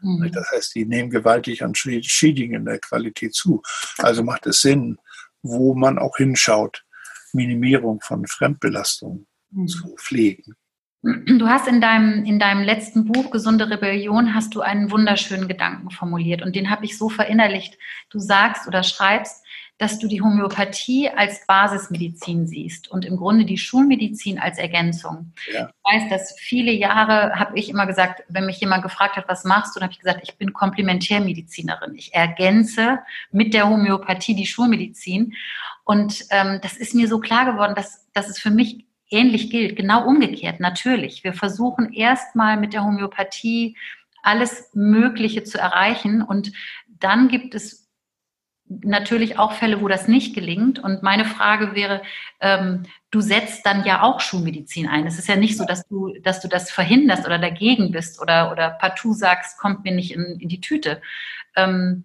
Mhm. Das heißt, die nehmen gewaltig an Schädigen in der Qualität zu. Also macht es Sinn, wo man auch hinschaut, Minimierung von Fremdbelastung mhm. zu pflegen. Du hast in deinem, in deinem letzten Buch Gesunde Rebellion hast du einen wunderschönen Gedanken formuliert und den habe ich so verinnerlicht. Du sagst oder schreibst, dass du die Homöopathie als Basismedizin siehst und im Grunde die Schulmedizin als Ergänzung. Ja. Ich weiß, dass viele Jahre habe ich immer gesagt, wenn mich jemand gefragt hat, was machst du, dann habe ich gesagt, ich bin Komplementärmedizinerin. Ich ergänze mit der Homöopathie die Schulmedizin. Und ähm, das ist mir so klar geworden, dass, dass es für mich ähnlich gilt. Genau umgekehrt, natürlich. Wir versuchen erstmal mit der Homöopathie alles Mögliche zu erreichen und dann gibt es natürlich auch Fälle, wo das nicht gelingt. Und meine Frage wäre, ähm, du setzt dann ja auch Schulmedizin ein. Es ist ja nicht so, dass du, dass du das verhinderst oder dagegen bist oder, oder partout sagst, kommt mir nicht in, in die Tüte. Ähm,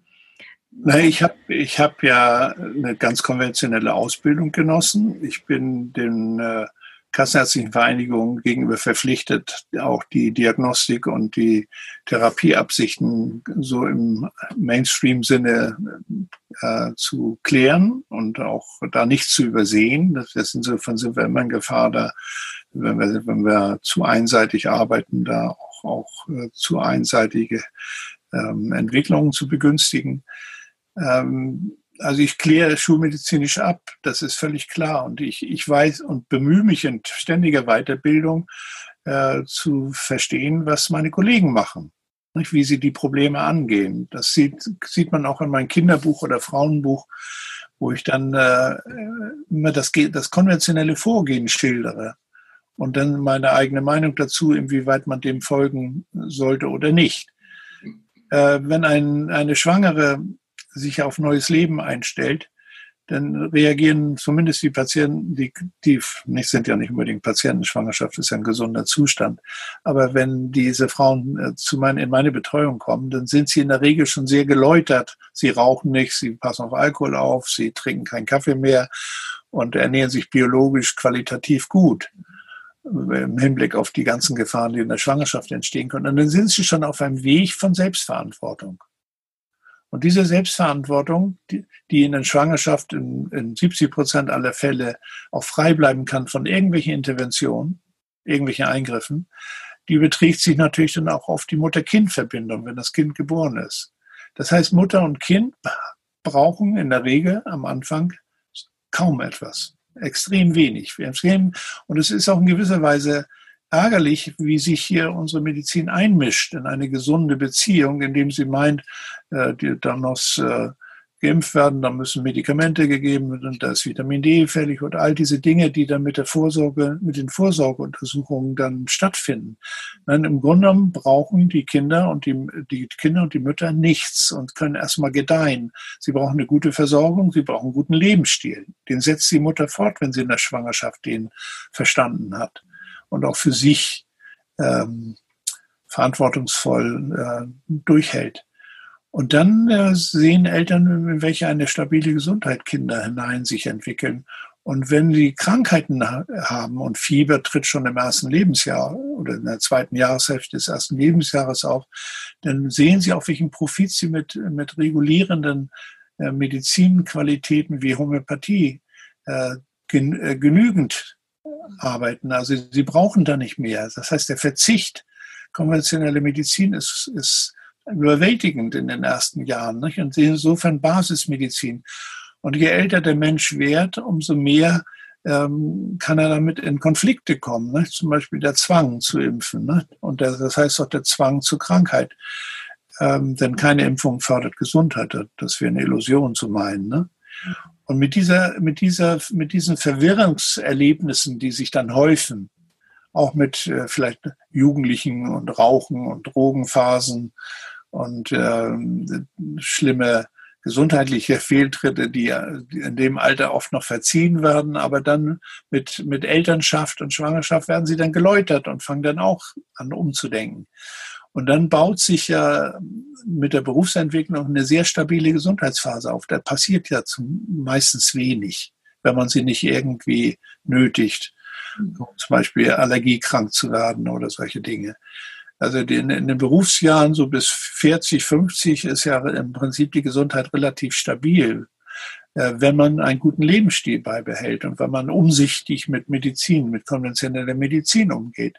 Nein, ich habe ich hab ja eine ganz konventionelle Ausbildung genossen. Ich bin den äh, Kassenärztlichen Vereinigung gegenüber verpflichtet, auch die Diagnostik und die Therapieabsichten so im Mainstream-Sinne äh, zu klären und auch da nichts zu übersehen. Das, das insofern sind wir immer in Gefahr, da, wenn wir, wenn wir zu einseitig arbeiten, da auch, auch äh, zu einseitige ähm, Entwicklungen zu begünstigen. Ähm, also ich kläre schulmedizinisch ab, das ist völlig klar. Und ich, ich weiß und bemühe mich in ständiger Weiterbildung, äh, zu verstehen, was meine Kollegen machen, nicht? wie sie die Probleme angehen. Das sieht, sieht man auch in meinem Kinderbuch oder Frauenbuch, wo ich dann äh, immer das, das konventionelle Vorgehen schildere und dann meine eigene Meinung dazu, inwieweit man dem folgen sollte oder nicht. Äh, wenn ein, eine Schwangere sich auf neues Leben einstellt, dann reagieren zumindest die Patienten, die, die nicht sind ja nicht unbedingt Patienten, Schwangerschaft ist ja ein gesunder Zustand. Aber wenn diese Frauen äh, zu mein, in meine Betreuung kommen, dann sind sie in der Regel schon sehr geläutert. Sie rauchen nicht, sie passen auf Alkohol auf, sie trinken keinen Kaffee mehr und ernähren sich biologisch qualitativ gut im Hinblick auf die ganzen Gefahren, die in der Schwangerschaft entstehen können. Und dann sind sie schon auf einem Weg von Selbstverantwortung. Und diese Selbstverantwortung, die, die in der Schwangerschaft in, in 70 Prozent aller Fälle auch frei bleiben kann von irgendwelchen Interventionen, irgendwelchen Eingriffen, die beträgt sich natürlich dann auch auf die Mutter-Kind-Verbindung, wenn das Kind geboren ist. Das heißt, Mutter und Kind brauchen in der Regel am Anfang kaum etwas, extrem wenig. Und es ist auch in gewisser Weise ärgerlich, wie sich hier unsere Medizin einmischt in eine gesunde Beziehung, indem sie meint, äh, die, dann muss äh, geimpft werden, dann müssen Medikamente gegeben werden da ist Vitamin D fällig und all diese Dinge, die dann mit der Vorsorge, mit den Vorsorgeuntersuchungen dann stattfinden. Nein, im Grunde genommen brauchen die Kinder und die, die Kinder und die Mütter nichts und können erstmal gedeihen. Sie brauchen eine gute Versorgung, sie brauchen einen guten Lebensstil. Den setzt die Mutter fort, wenn sie in der Schwangerschaft den verstanden hat und auch für sich ähm, verantwortungsvoll äh, durchhält. Und dann äh, sehen Eltern, in welche eine stabile Gesundheit Kinder hinein sich entwickeln. Und wenn sie Krankheiten haben und Fieber tritt schon im ersten Lebensjahr oder in der zweiten Jahreshälfte des ersten Lebensjahres auf, dann sehen sie auch, welchen Profit sie mit, mit regulierenden äh, Medizinqualitäten wie Homöopathie äh, gen, äh, genügend arbeiten. Also sie brauchen da nicht mehr. Das heißt, der Verzicht konventionelle Medizin ist, ist überwältigend in den ersten Jahren. Nicht? Und insofern Basismedizin. Und je älter der Mensch wird, umso mehr ähm, kann er damit in Konflikte kommen. Nicht? Zum Beispiel der Zwang zu impfen. Nicht? Und der, das heißt auch der Zwang zur Krankheit. Ähm, denn keine Impfung fördert Gesundheit. Das wäre eine Illusion zu meinen. Ne? Und mit dieser, mit dieser, mit diesen Verwirrungserlebnissen, die sich dann häufen, auch mit äh, vielleicht Jugendlichen und Rauchen und Drogenphasen und äh, schlimme gesundheitliche Fehltritte, die in dem Alter oft noch verziehen werden, aber dann mit, mit Elternschaft und Schwangerschaft werden sie dann geläutert und fangen dann auch an umzudenken. Und dann baut sich ja mit der Berufsentwicklung eine sehr stabile Gesundheitsphase auf. Da passiert ja zum, meistens wenig, wenn man sie nicht irgendwie nötigt, zum Beispiel allergiekrank zu werden oder solche Dinge. Also in, in den Berufsjahren so bis 40, 50 ist ja im Prinzip die Gesundheit relativ stabil, äh, wenn man einen guten Lebensstil beibehält und wenn man umsichtig mit Medizin, mit konventioneller Medizin umgeht.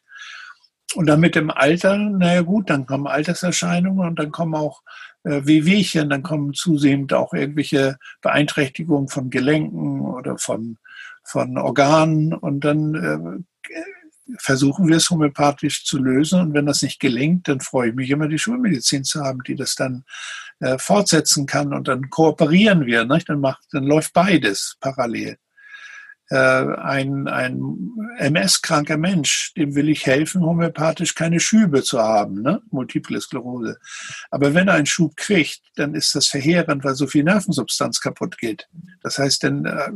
Und dann mit dem Alter, naja gut, dann kommen Alterserscheinungen und dann kommen auch äh, Wehwehchen, dann kommen zusehend auch irgendwelche Beeinträchtigungen von Gelenken oder von, von Organen und dann äh, versuchen wir es homöopathisch zu lösen und wenn das nicht gelingt, dann freue ich mich immer, die Schulmedizin zu haben, die das dann äh, fortsetzen kann und dann kooperieren wir, nicht? Dann, macht, dann läuft beides parallel. Äh, ein, ein MS-kranker Mensch, dem will ich helfen, homöopathisch keine Schübe zu haben, ne? Multiple Sklerose. Aber wenn er einen Schub kriegt, dann ist das verheerend, weil so viel Nervensubstanz kaputt geht. Das heißt, dann äh,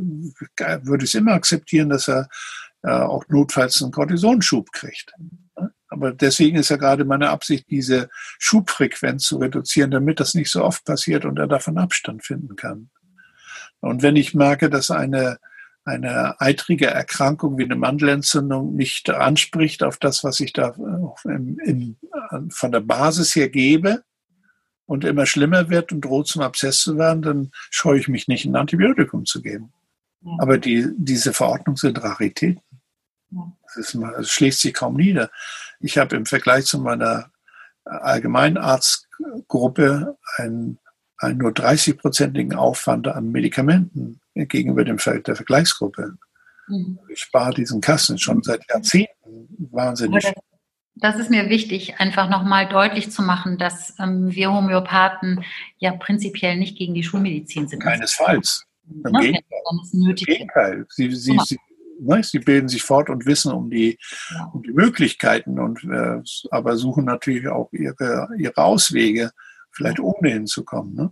würde ich es immer akzeptieren, dass er äh, auch notfalls einen Cortisonschub kriegt. Ne? Aber deswegen ist ja gerade meine Absicht, diese Schubfrequenz zu reduzieren, damit das nicht so oft passiert und er davon Abstand finden kann. Und wenn ich merke, dass eine eine eitrige Erkrankung wie eine Mandelentzündung nicht anspricht auf das, was ich da in, in, von der Basis her gebe und immer schlimmer wird und droht zum Abszess zu werden, dann scheue ich mich nicht, ein Antibiotikum zu geben. Ja. Aber die, diese Verordnungen sind Raritäten. Ja. Das, ist, das schlägt sich kaum nieder. Ich habe im Vergleich zu meiner Allgemeinarztgruppe einen, einen nur 30-prozentigen Aufwand an Medikamenten gegenüber dem, der Vergleichsgruppe. Mhm. Ich spare diesen Kassen schon seit Jahrzehnten wahnsinnig. Das, das, ist mir wichtig, einfach nochmal deutlich zu machen, dass ähm, wir Homöopathen ja prinzipiell nicht gegen die Schulmedizin sind. Keinesfalls. Im ne? Gegenteil. Im Gegenteil. Sie, sie, sie, ne, sie, bilden sich fort und wissen um die, um die Möglichkeiten, und, äh, aber suchen natürlich auch ihre, ihre Auswege vielleicht ohne hinzukommen. Ne?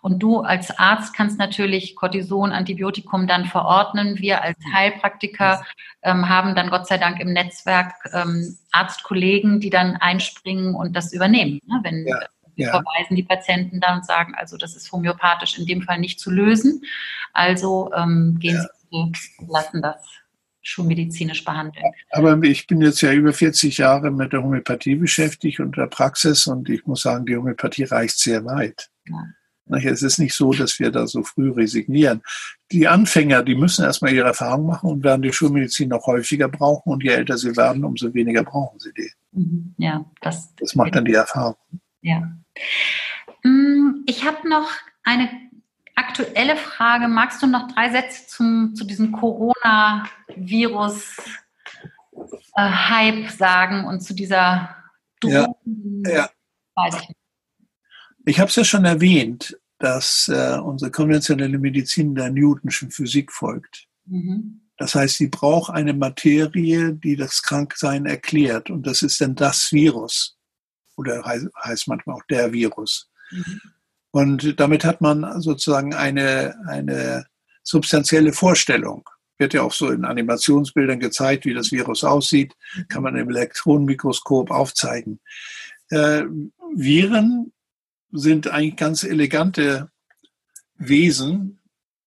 Und du als Arzt kannst natürlich Cortison, Antibiotikum dann verordnen. Wir als Heilpraktiker ähm, haben dann Gott sei Dank im Netzwerk ähm, Arztkollegen, die dann einspringen und das übernehmen. Ne? Wenn ja. Wir ja. verweisen die Patienten dann und sagen, also das ist homöopathisch in dem Fall nicht zu lösen. Also ähm, gehen ja. Sie, lassen das schulmedizinisch behandeln. Aber ich bin jetzt ja über 40 Jahre mit der Homöopathie beschäftigt und der Praxis und ich muss sagen, die Homöopathie reicht sehr weit. Ja. Es ist nicht so, dass wir da so früh resignieren. Die Anfänger, die müssen erstmal ihre Erfahrung machen und werden die Schulmedizin noch häufiger brauchen. Und je älter sie werden, umso weniger brauchen sie die. Mhm. Ja, das, das macht dann die Erfahrung. Ja. Mm, ich habe noch eine aktuelle Frage. Magst du noch drei Sätze zum, zu diesem Coronavirus-Hype äh, sagen und zu dieser ja, ja. Ich habe es ja schon erwähnt, dass äh, unsere konventionelle Medizin der Newtonschen Physik folgt. Mhm. Das heißt, sie braucht eine Materie, die das Kranksein erklärt. Und das ist dann das Virus. Oder heißt, heißt manchmal auch der Virus. Mhm. Und damit hat man sozusagen eine, eine substanzielle Vorstellung. Wird ja auch so in Animationsbildern gezeigt, wie das Virus aussieht, kann man im Elektronenmikroskop aufzeigen. Äh, Viren sind eigentlich ganz elegante Wesen,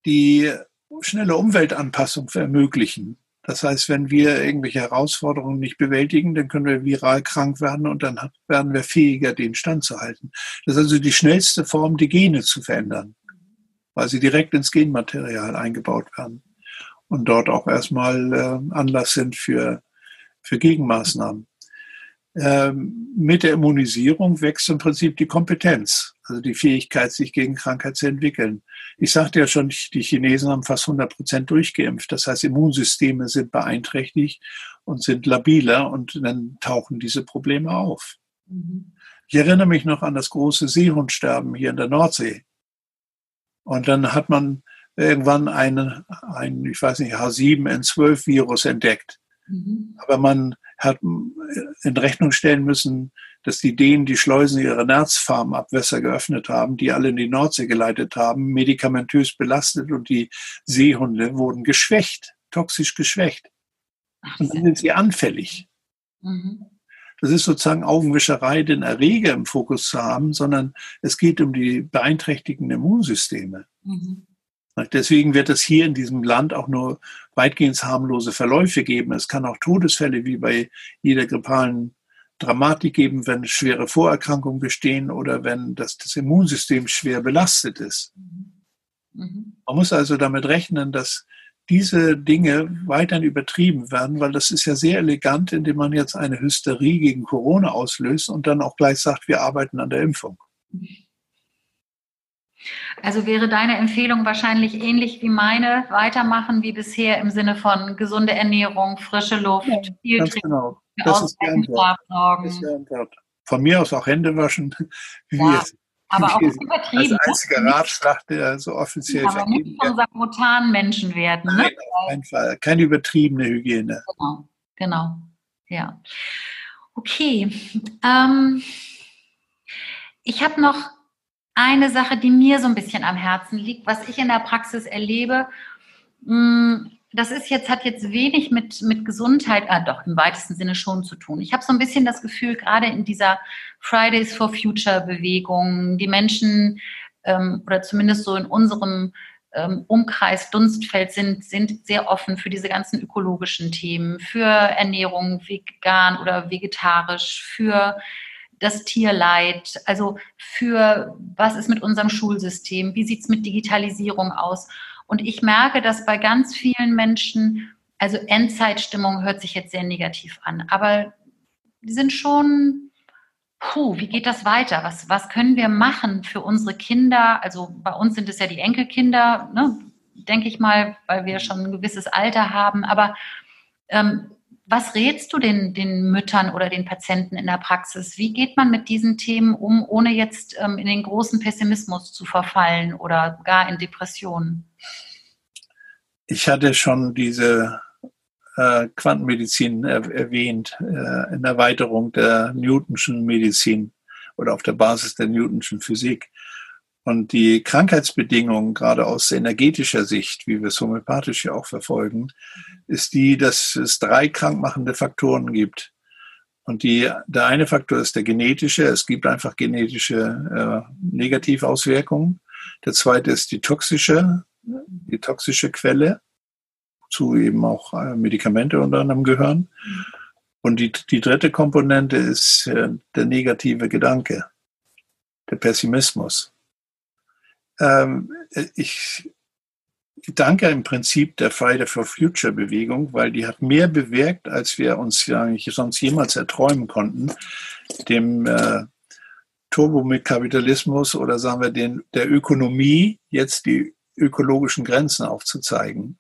die schnelle Umweltanpassung ermöglichen. Das heißt, wenn wir irgendwelche Herausforderungen nicht bewältigen, dann können wir viral krank werden und dann werden wir fähiger, den Stand zu halten. Das ist also die schnellste Form, die Gene zu verändern, weil sie direkt ins Genmaterial eingebaut werden und dort auch erstmal äh, Anlass sind für, für Gegenmaßnahmen. Ähm, mit der Immunisierung wächst im Prinzip die Kompetenz, also die Fähigkeit, sich gegen Krankheit zu entwickeln. Ich sagte ja schon, die Chinesen haben fast 100 Prozent durchgeimpft. Das heißt, Immunsysteme sind beeinträchtigt und sind labiler und dann tauchen diese Probleme auf. Mhm. Ich erinnere mich noch an das große Seehundsterben hier in der Nordsee. Und dann hat man irgendwann einen, ein, ich weiß nicht, H7N12-Virus entdeckt. Mhm. Aber man hat in Rechnung stellen müssen, dass die Dänen die Schleusen ihrer Nerzfarmabwässer geöffnet haben, die alle in die Nordsee geleitet haben, medikamentös belastet und die Seehunde wurden geschwächt, toxisch geschwächt. Und dann sind sie anfällig. Mhm. Das ist sozusagen Augenwischerei, den Erreger im Fokus zu haben, sondern es geht um die beeinträchtigten Immunsysteme. Mhm. Deswegen wird es hier in diesem Land auch nur weitgehend harmlose Verläufe geben. Es kann auch Todesfälle wie bei jeder grippalen Dramatik geben, wenn schwere Vorerkrankungen bestehen oder wenn das, das Immunsystem schwer belastet ist. Mhm. Man muss also damit rechnen, dass diese Dinge weiterhin übertrieben werden, weil das ist ja sehr elegant, indem man jetzt eine Hysterie gegen Corona auslöst und dann auch gleich sagt, wir arbeiten an der Impfung. Mhm. Also wäre deine Empfehlung wahrscheinlich ähnlich wie meine, weitermachen wie bisher im Sinne von gesunde Ernährung, frische Luft, ja, viel trinken, genau. das ist die Antwort. Das ist die Antwort. Von mir aus auch Hände waschen, wie ja, es aber auch übertrieben. Als einziger ne? Ratschlag, der so offiziell aber vergeben nicht von sabrotanen Menschen werden. Ne? Nein, auf keinen Fall. Keine übertriebene Hygiene. Genau, genau. Ja. Okay. Ähm, ich habe noch eine Sache, die mir so ein bisschen am Herzen liegt, was ich in der Praxis erlebe. Mm, das ist jetzt, hat jetzt wenig mit, mit Gesundheit, ah, doch im weitesten Sinne schon zu tun. Ich habe so ein bisschen das Gefühl, gerade in dieser Fridays for Future Bewegung, die Menschen ähm, oder zumindest so in unserem ähm, Umkreis, Dunstfeld sind, sind sehr offen für diese ganzen ökologischen Themen, für Ernährung, vegan oder vegetarisch, für das Tierleid, also für was ist mit unserem Schulsystem, wie sieht es mit Digitalisierung aus. Und ich merke, dass bei ganz vielen Menschen, also Endzeitstimmung hört sich jetzt sehr negativ an, aber die sind schon, puh, wie geht das weiter? Was, was können wir machen für unsere Kinder? Also bei uns sind es ja die Enkelkinder, ne? denke ich mal, weil wir schon ein gewisses Alter haben. Aber ähm, was rätst du den, den Müttern oder den Patienten in der Praxis? Wie geht man mit diesen Themen um, ohne jetzt ähm, in den großen Pessimismus zu verfallen oder gar in Depressionen? Ich hatte schon diese äh, Quantenmedizin er erwähnt, äh, in Erweiterung der Newtonschen Medizin oder auf der Basis der Newtonschen Physik. Und die Krankheitsbedingungen, gerade aus energetischer Sicht, wie wir es homöopathisch ja auch verfolgen, ist die, dass es drei krankmachende Faktoren gibt. Und die, der eine Faktor ist der genetische. Es gibt einfach genetische äh, Negativauswirkungen. Der zweite ist die toxische, die toxische Quelle, zu eben auch äh, Medikamente unter anderem gehören. Und die, die dritte Komponente ist äh, der negative Gedanke, der Pessimismus ähm, ich danke im Prinzip der Friday for Future Bewegung, weil die hat mehr bewirkt, als wir uns ja sonst jemals erträumen konnten, dem äh, Turbokapitalismus oder sagen wir den, der Ökonomie jetzt die ökologischen Grenzen aufzuzeigen.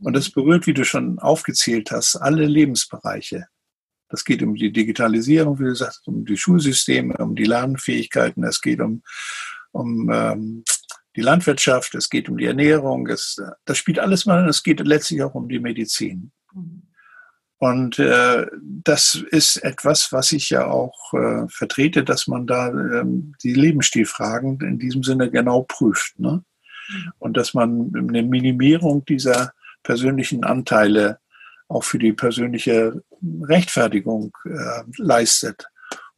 Und das berührt, wie du schon aufgezählt hast, alle Lebensbereiche. Das geht um die Digitalisierung, wie du sagst, um die Schulsysteme, um die Lernfähigkeiten, es geht um, um ähm, die Landwirtschaft, es geht um die Ernährung, es, das spielt alles mal, es geht letztlich auch um die Medizin. Und äh, das ist etwas, was ich ja auch äh, vertrete, dass man da äh, die Lebensstilfragen in diesem Sinne genau prüft. Ne? Und dass man eine Minimierung dieser persönlichen Anteile auch für die persönliche Rechtfertigung äh, leistet.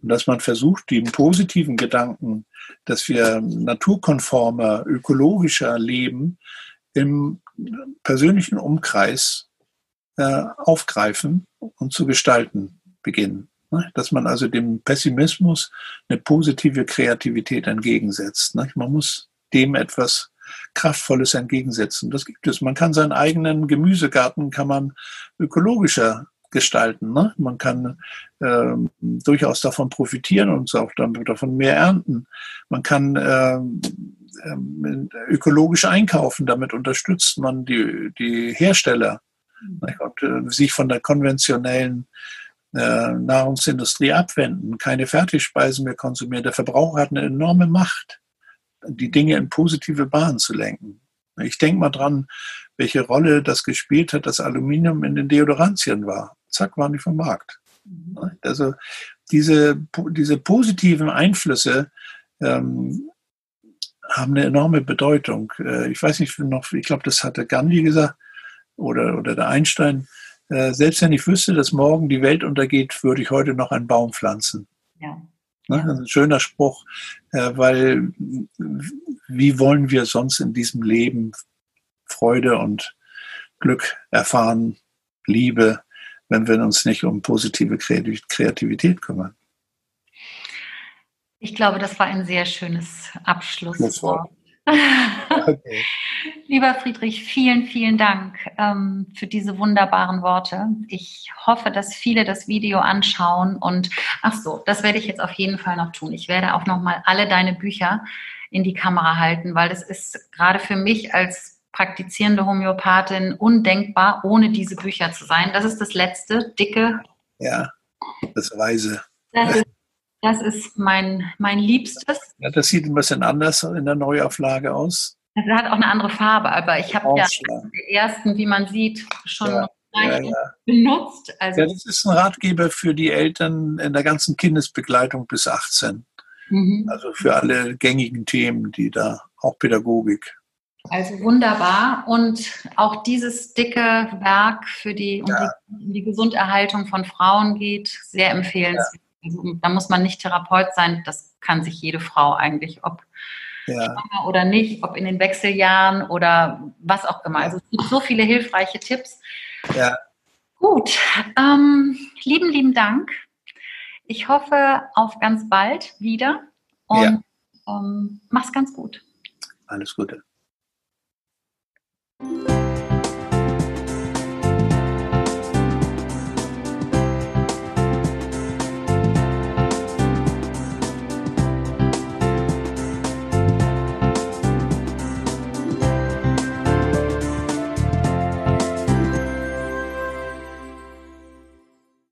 Und dass man versucht, den positiven Gedanken, dass wir naturkonformer, ökologischer leben, im persönlichen Umkreis äh, aufgreifen und zu gestalten beginnen. Ne? Dass man also dem Pessimismus eine positive Kreativität entgegensetzt. Ne? Man muss dem etwas Kraftvolles entgegensetzen. Das gibt es. Man kann seinen eigenen Gemüsegarten kann man ökologischer gestalten. Ne? Man kann äh, durchaus davon profitieren und auch davon mehr ernten. Man kann äh, ökologisch einkaufen, damit unterstützt man die, die Hersteller und äh, sich von der konventionellen äh, Nahrungsindustrie abwenden, keine Fertigspeisen mehr konsumieren. Der Verbraucher hat eine enorme Macht, die Dinge in positive Bahnen zu lenken. Ich denke mal dran, welche Rolle das gespielt hat, dass Aluminium in den Deodorantien war zack, waren die vom Markt. Also diese, diese positiven Einflüsse ähm, haben eine enorme Bedeutung. Äh, ich weiß nicht noch, ich glaube, das hatte Gandhi gesagt oder, oder der Einstein. Äh, selbst wenn ich wüsste, dass morgen die Welt untergeht, würde ich heute noch einen Baum pflanzen. Ja. Ne? Das ist ein schöner Spruch, äh, weil wie wollen wir sonst in diesem Leben Freude und Glück erfahren, Liebe, wenn wir uns nicht um positive Kreativität kümmern. Ich glaube, das war ein sehr schönes Abschlusswort. Okay. Lieber Friedrich, vielen, vielen Dank ähm, für diese wunderbaren Worte. Ich hoffe, dass viele das Video anschauen und ach so, das werde ich jetzt auf jeden Fall noch tun. Ich werde auch noch mal alle deine Bücher in die Kamera halten, weil das ist gerade für mich als praktizierende Homöopathin undenkbar, ohne diese Bücher zu sein. Das ist das letzte, dicke. Ja, das Weise. Das ist, das ist mein, mein Liebstes. Ja, das sieht ein bisschen anders in der Neuauflage aus. Das hat auch eine andere Farbe, aber ich habe ja den ersten, wie man sieht, schon ja, ja, ja. benutzt. Also ja, das ist ein Ratgeber für die Eltern in der ganzen Kindesbegleitung bis 18. Mhm. Also für alle gängigen Themen, die da, auch Pädagogik. Also wunderbar. Und auch dieses dicke Werk für die, um, ja. die, um die Gesunderhaltung von Frauen geht, sehr empfehlenswert. Ja. Also, da muss man nicht Therapeut sein, das kann sich jede Frau eigentlich, ob ja. schwanger oder nicht, ob in den Wechseljahren oder was auch immer. Also es gibt so viele hilfreiche Tipps. Ja. Gut, ähm, lieben, lieben Dank. Ich hoffe auf ganz bald wieder und ja. ähm, mach's ganz gut. Alles Gute. 嗯。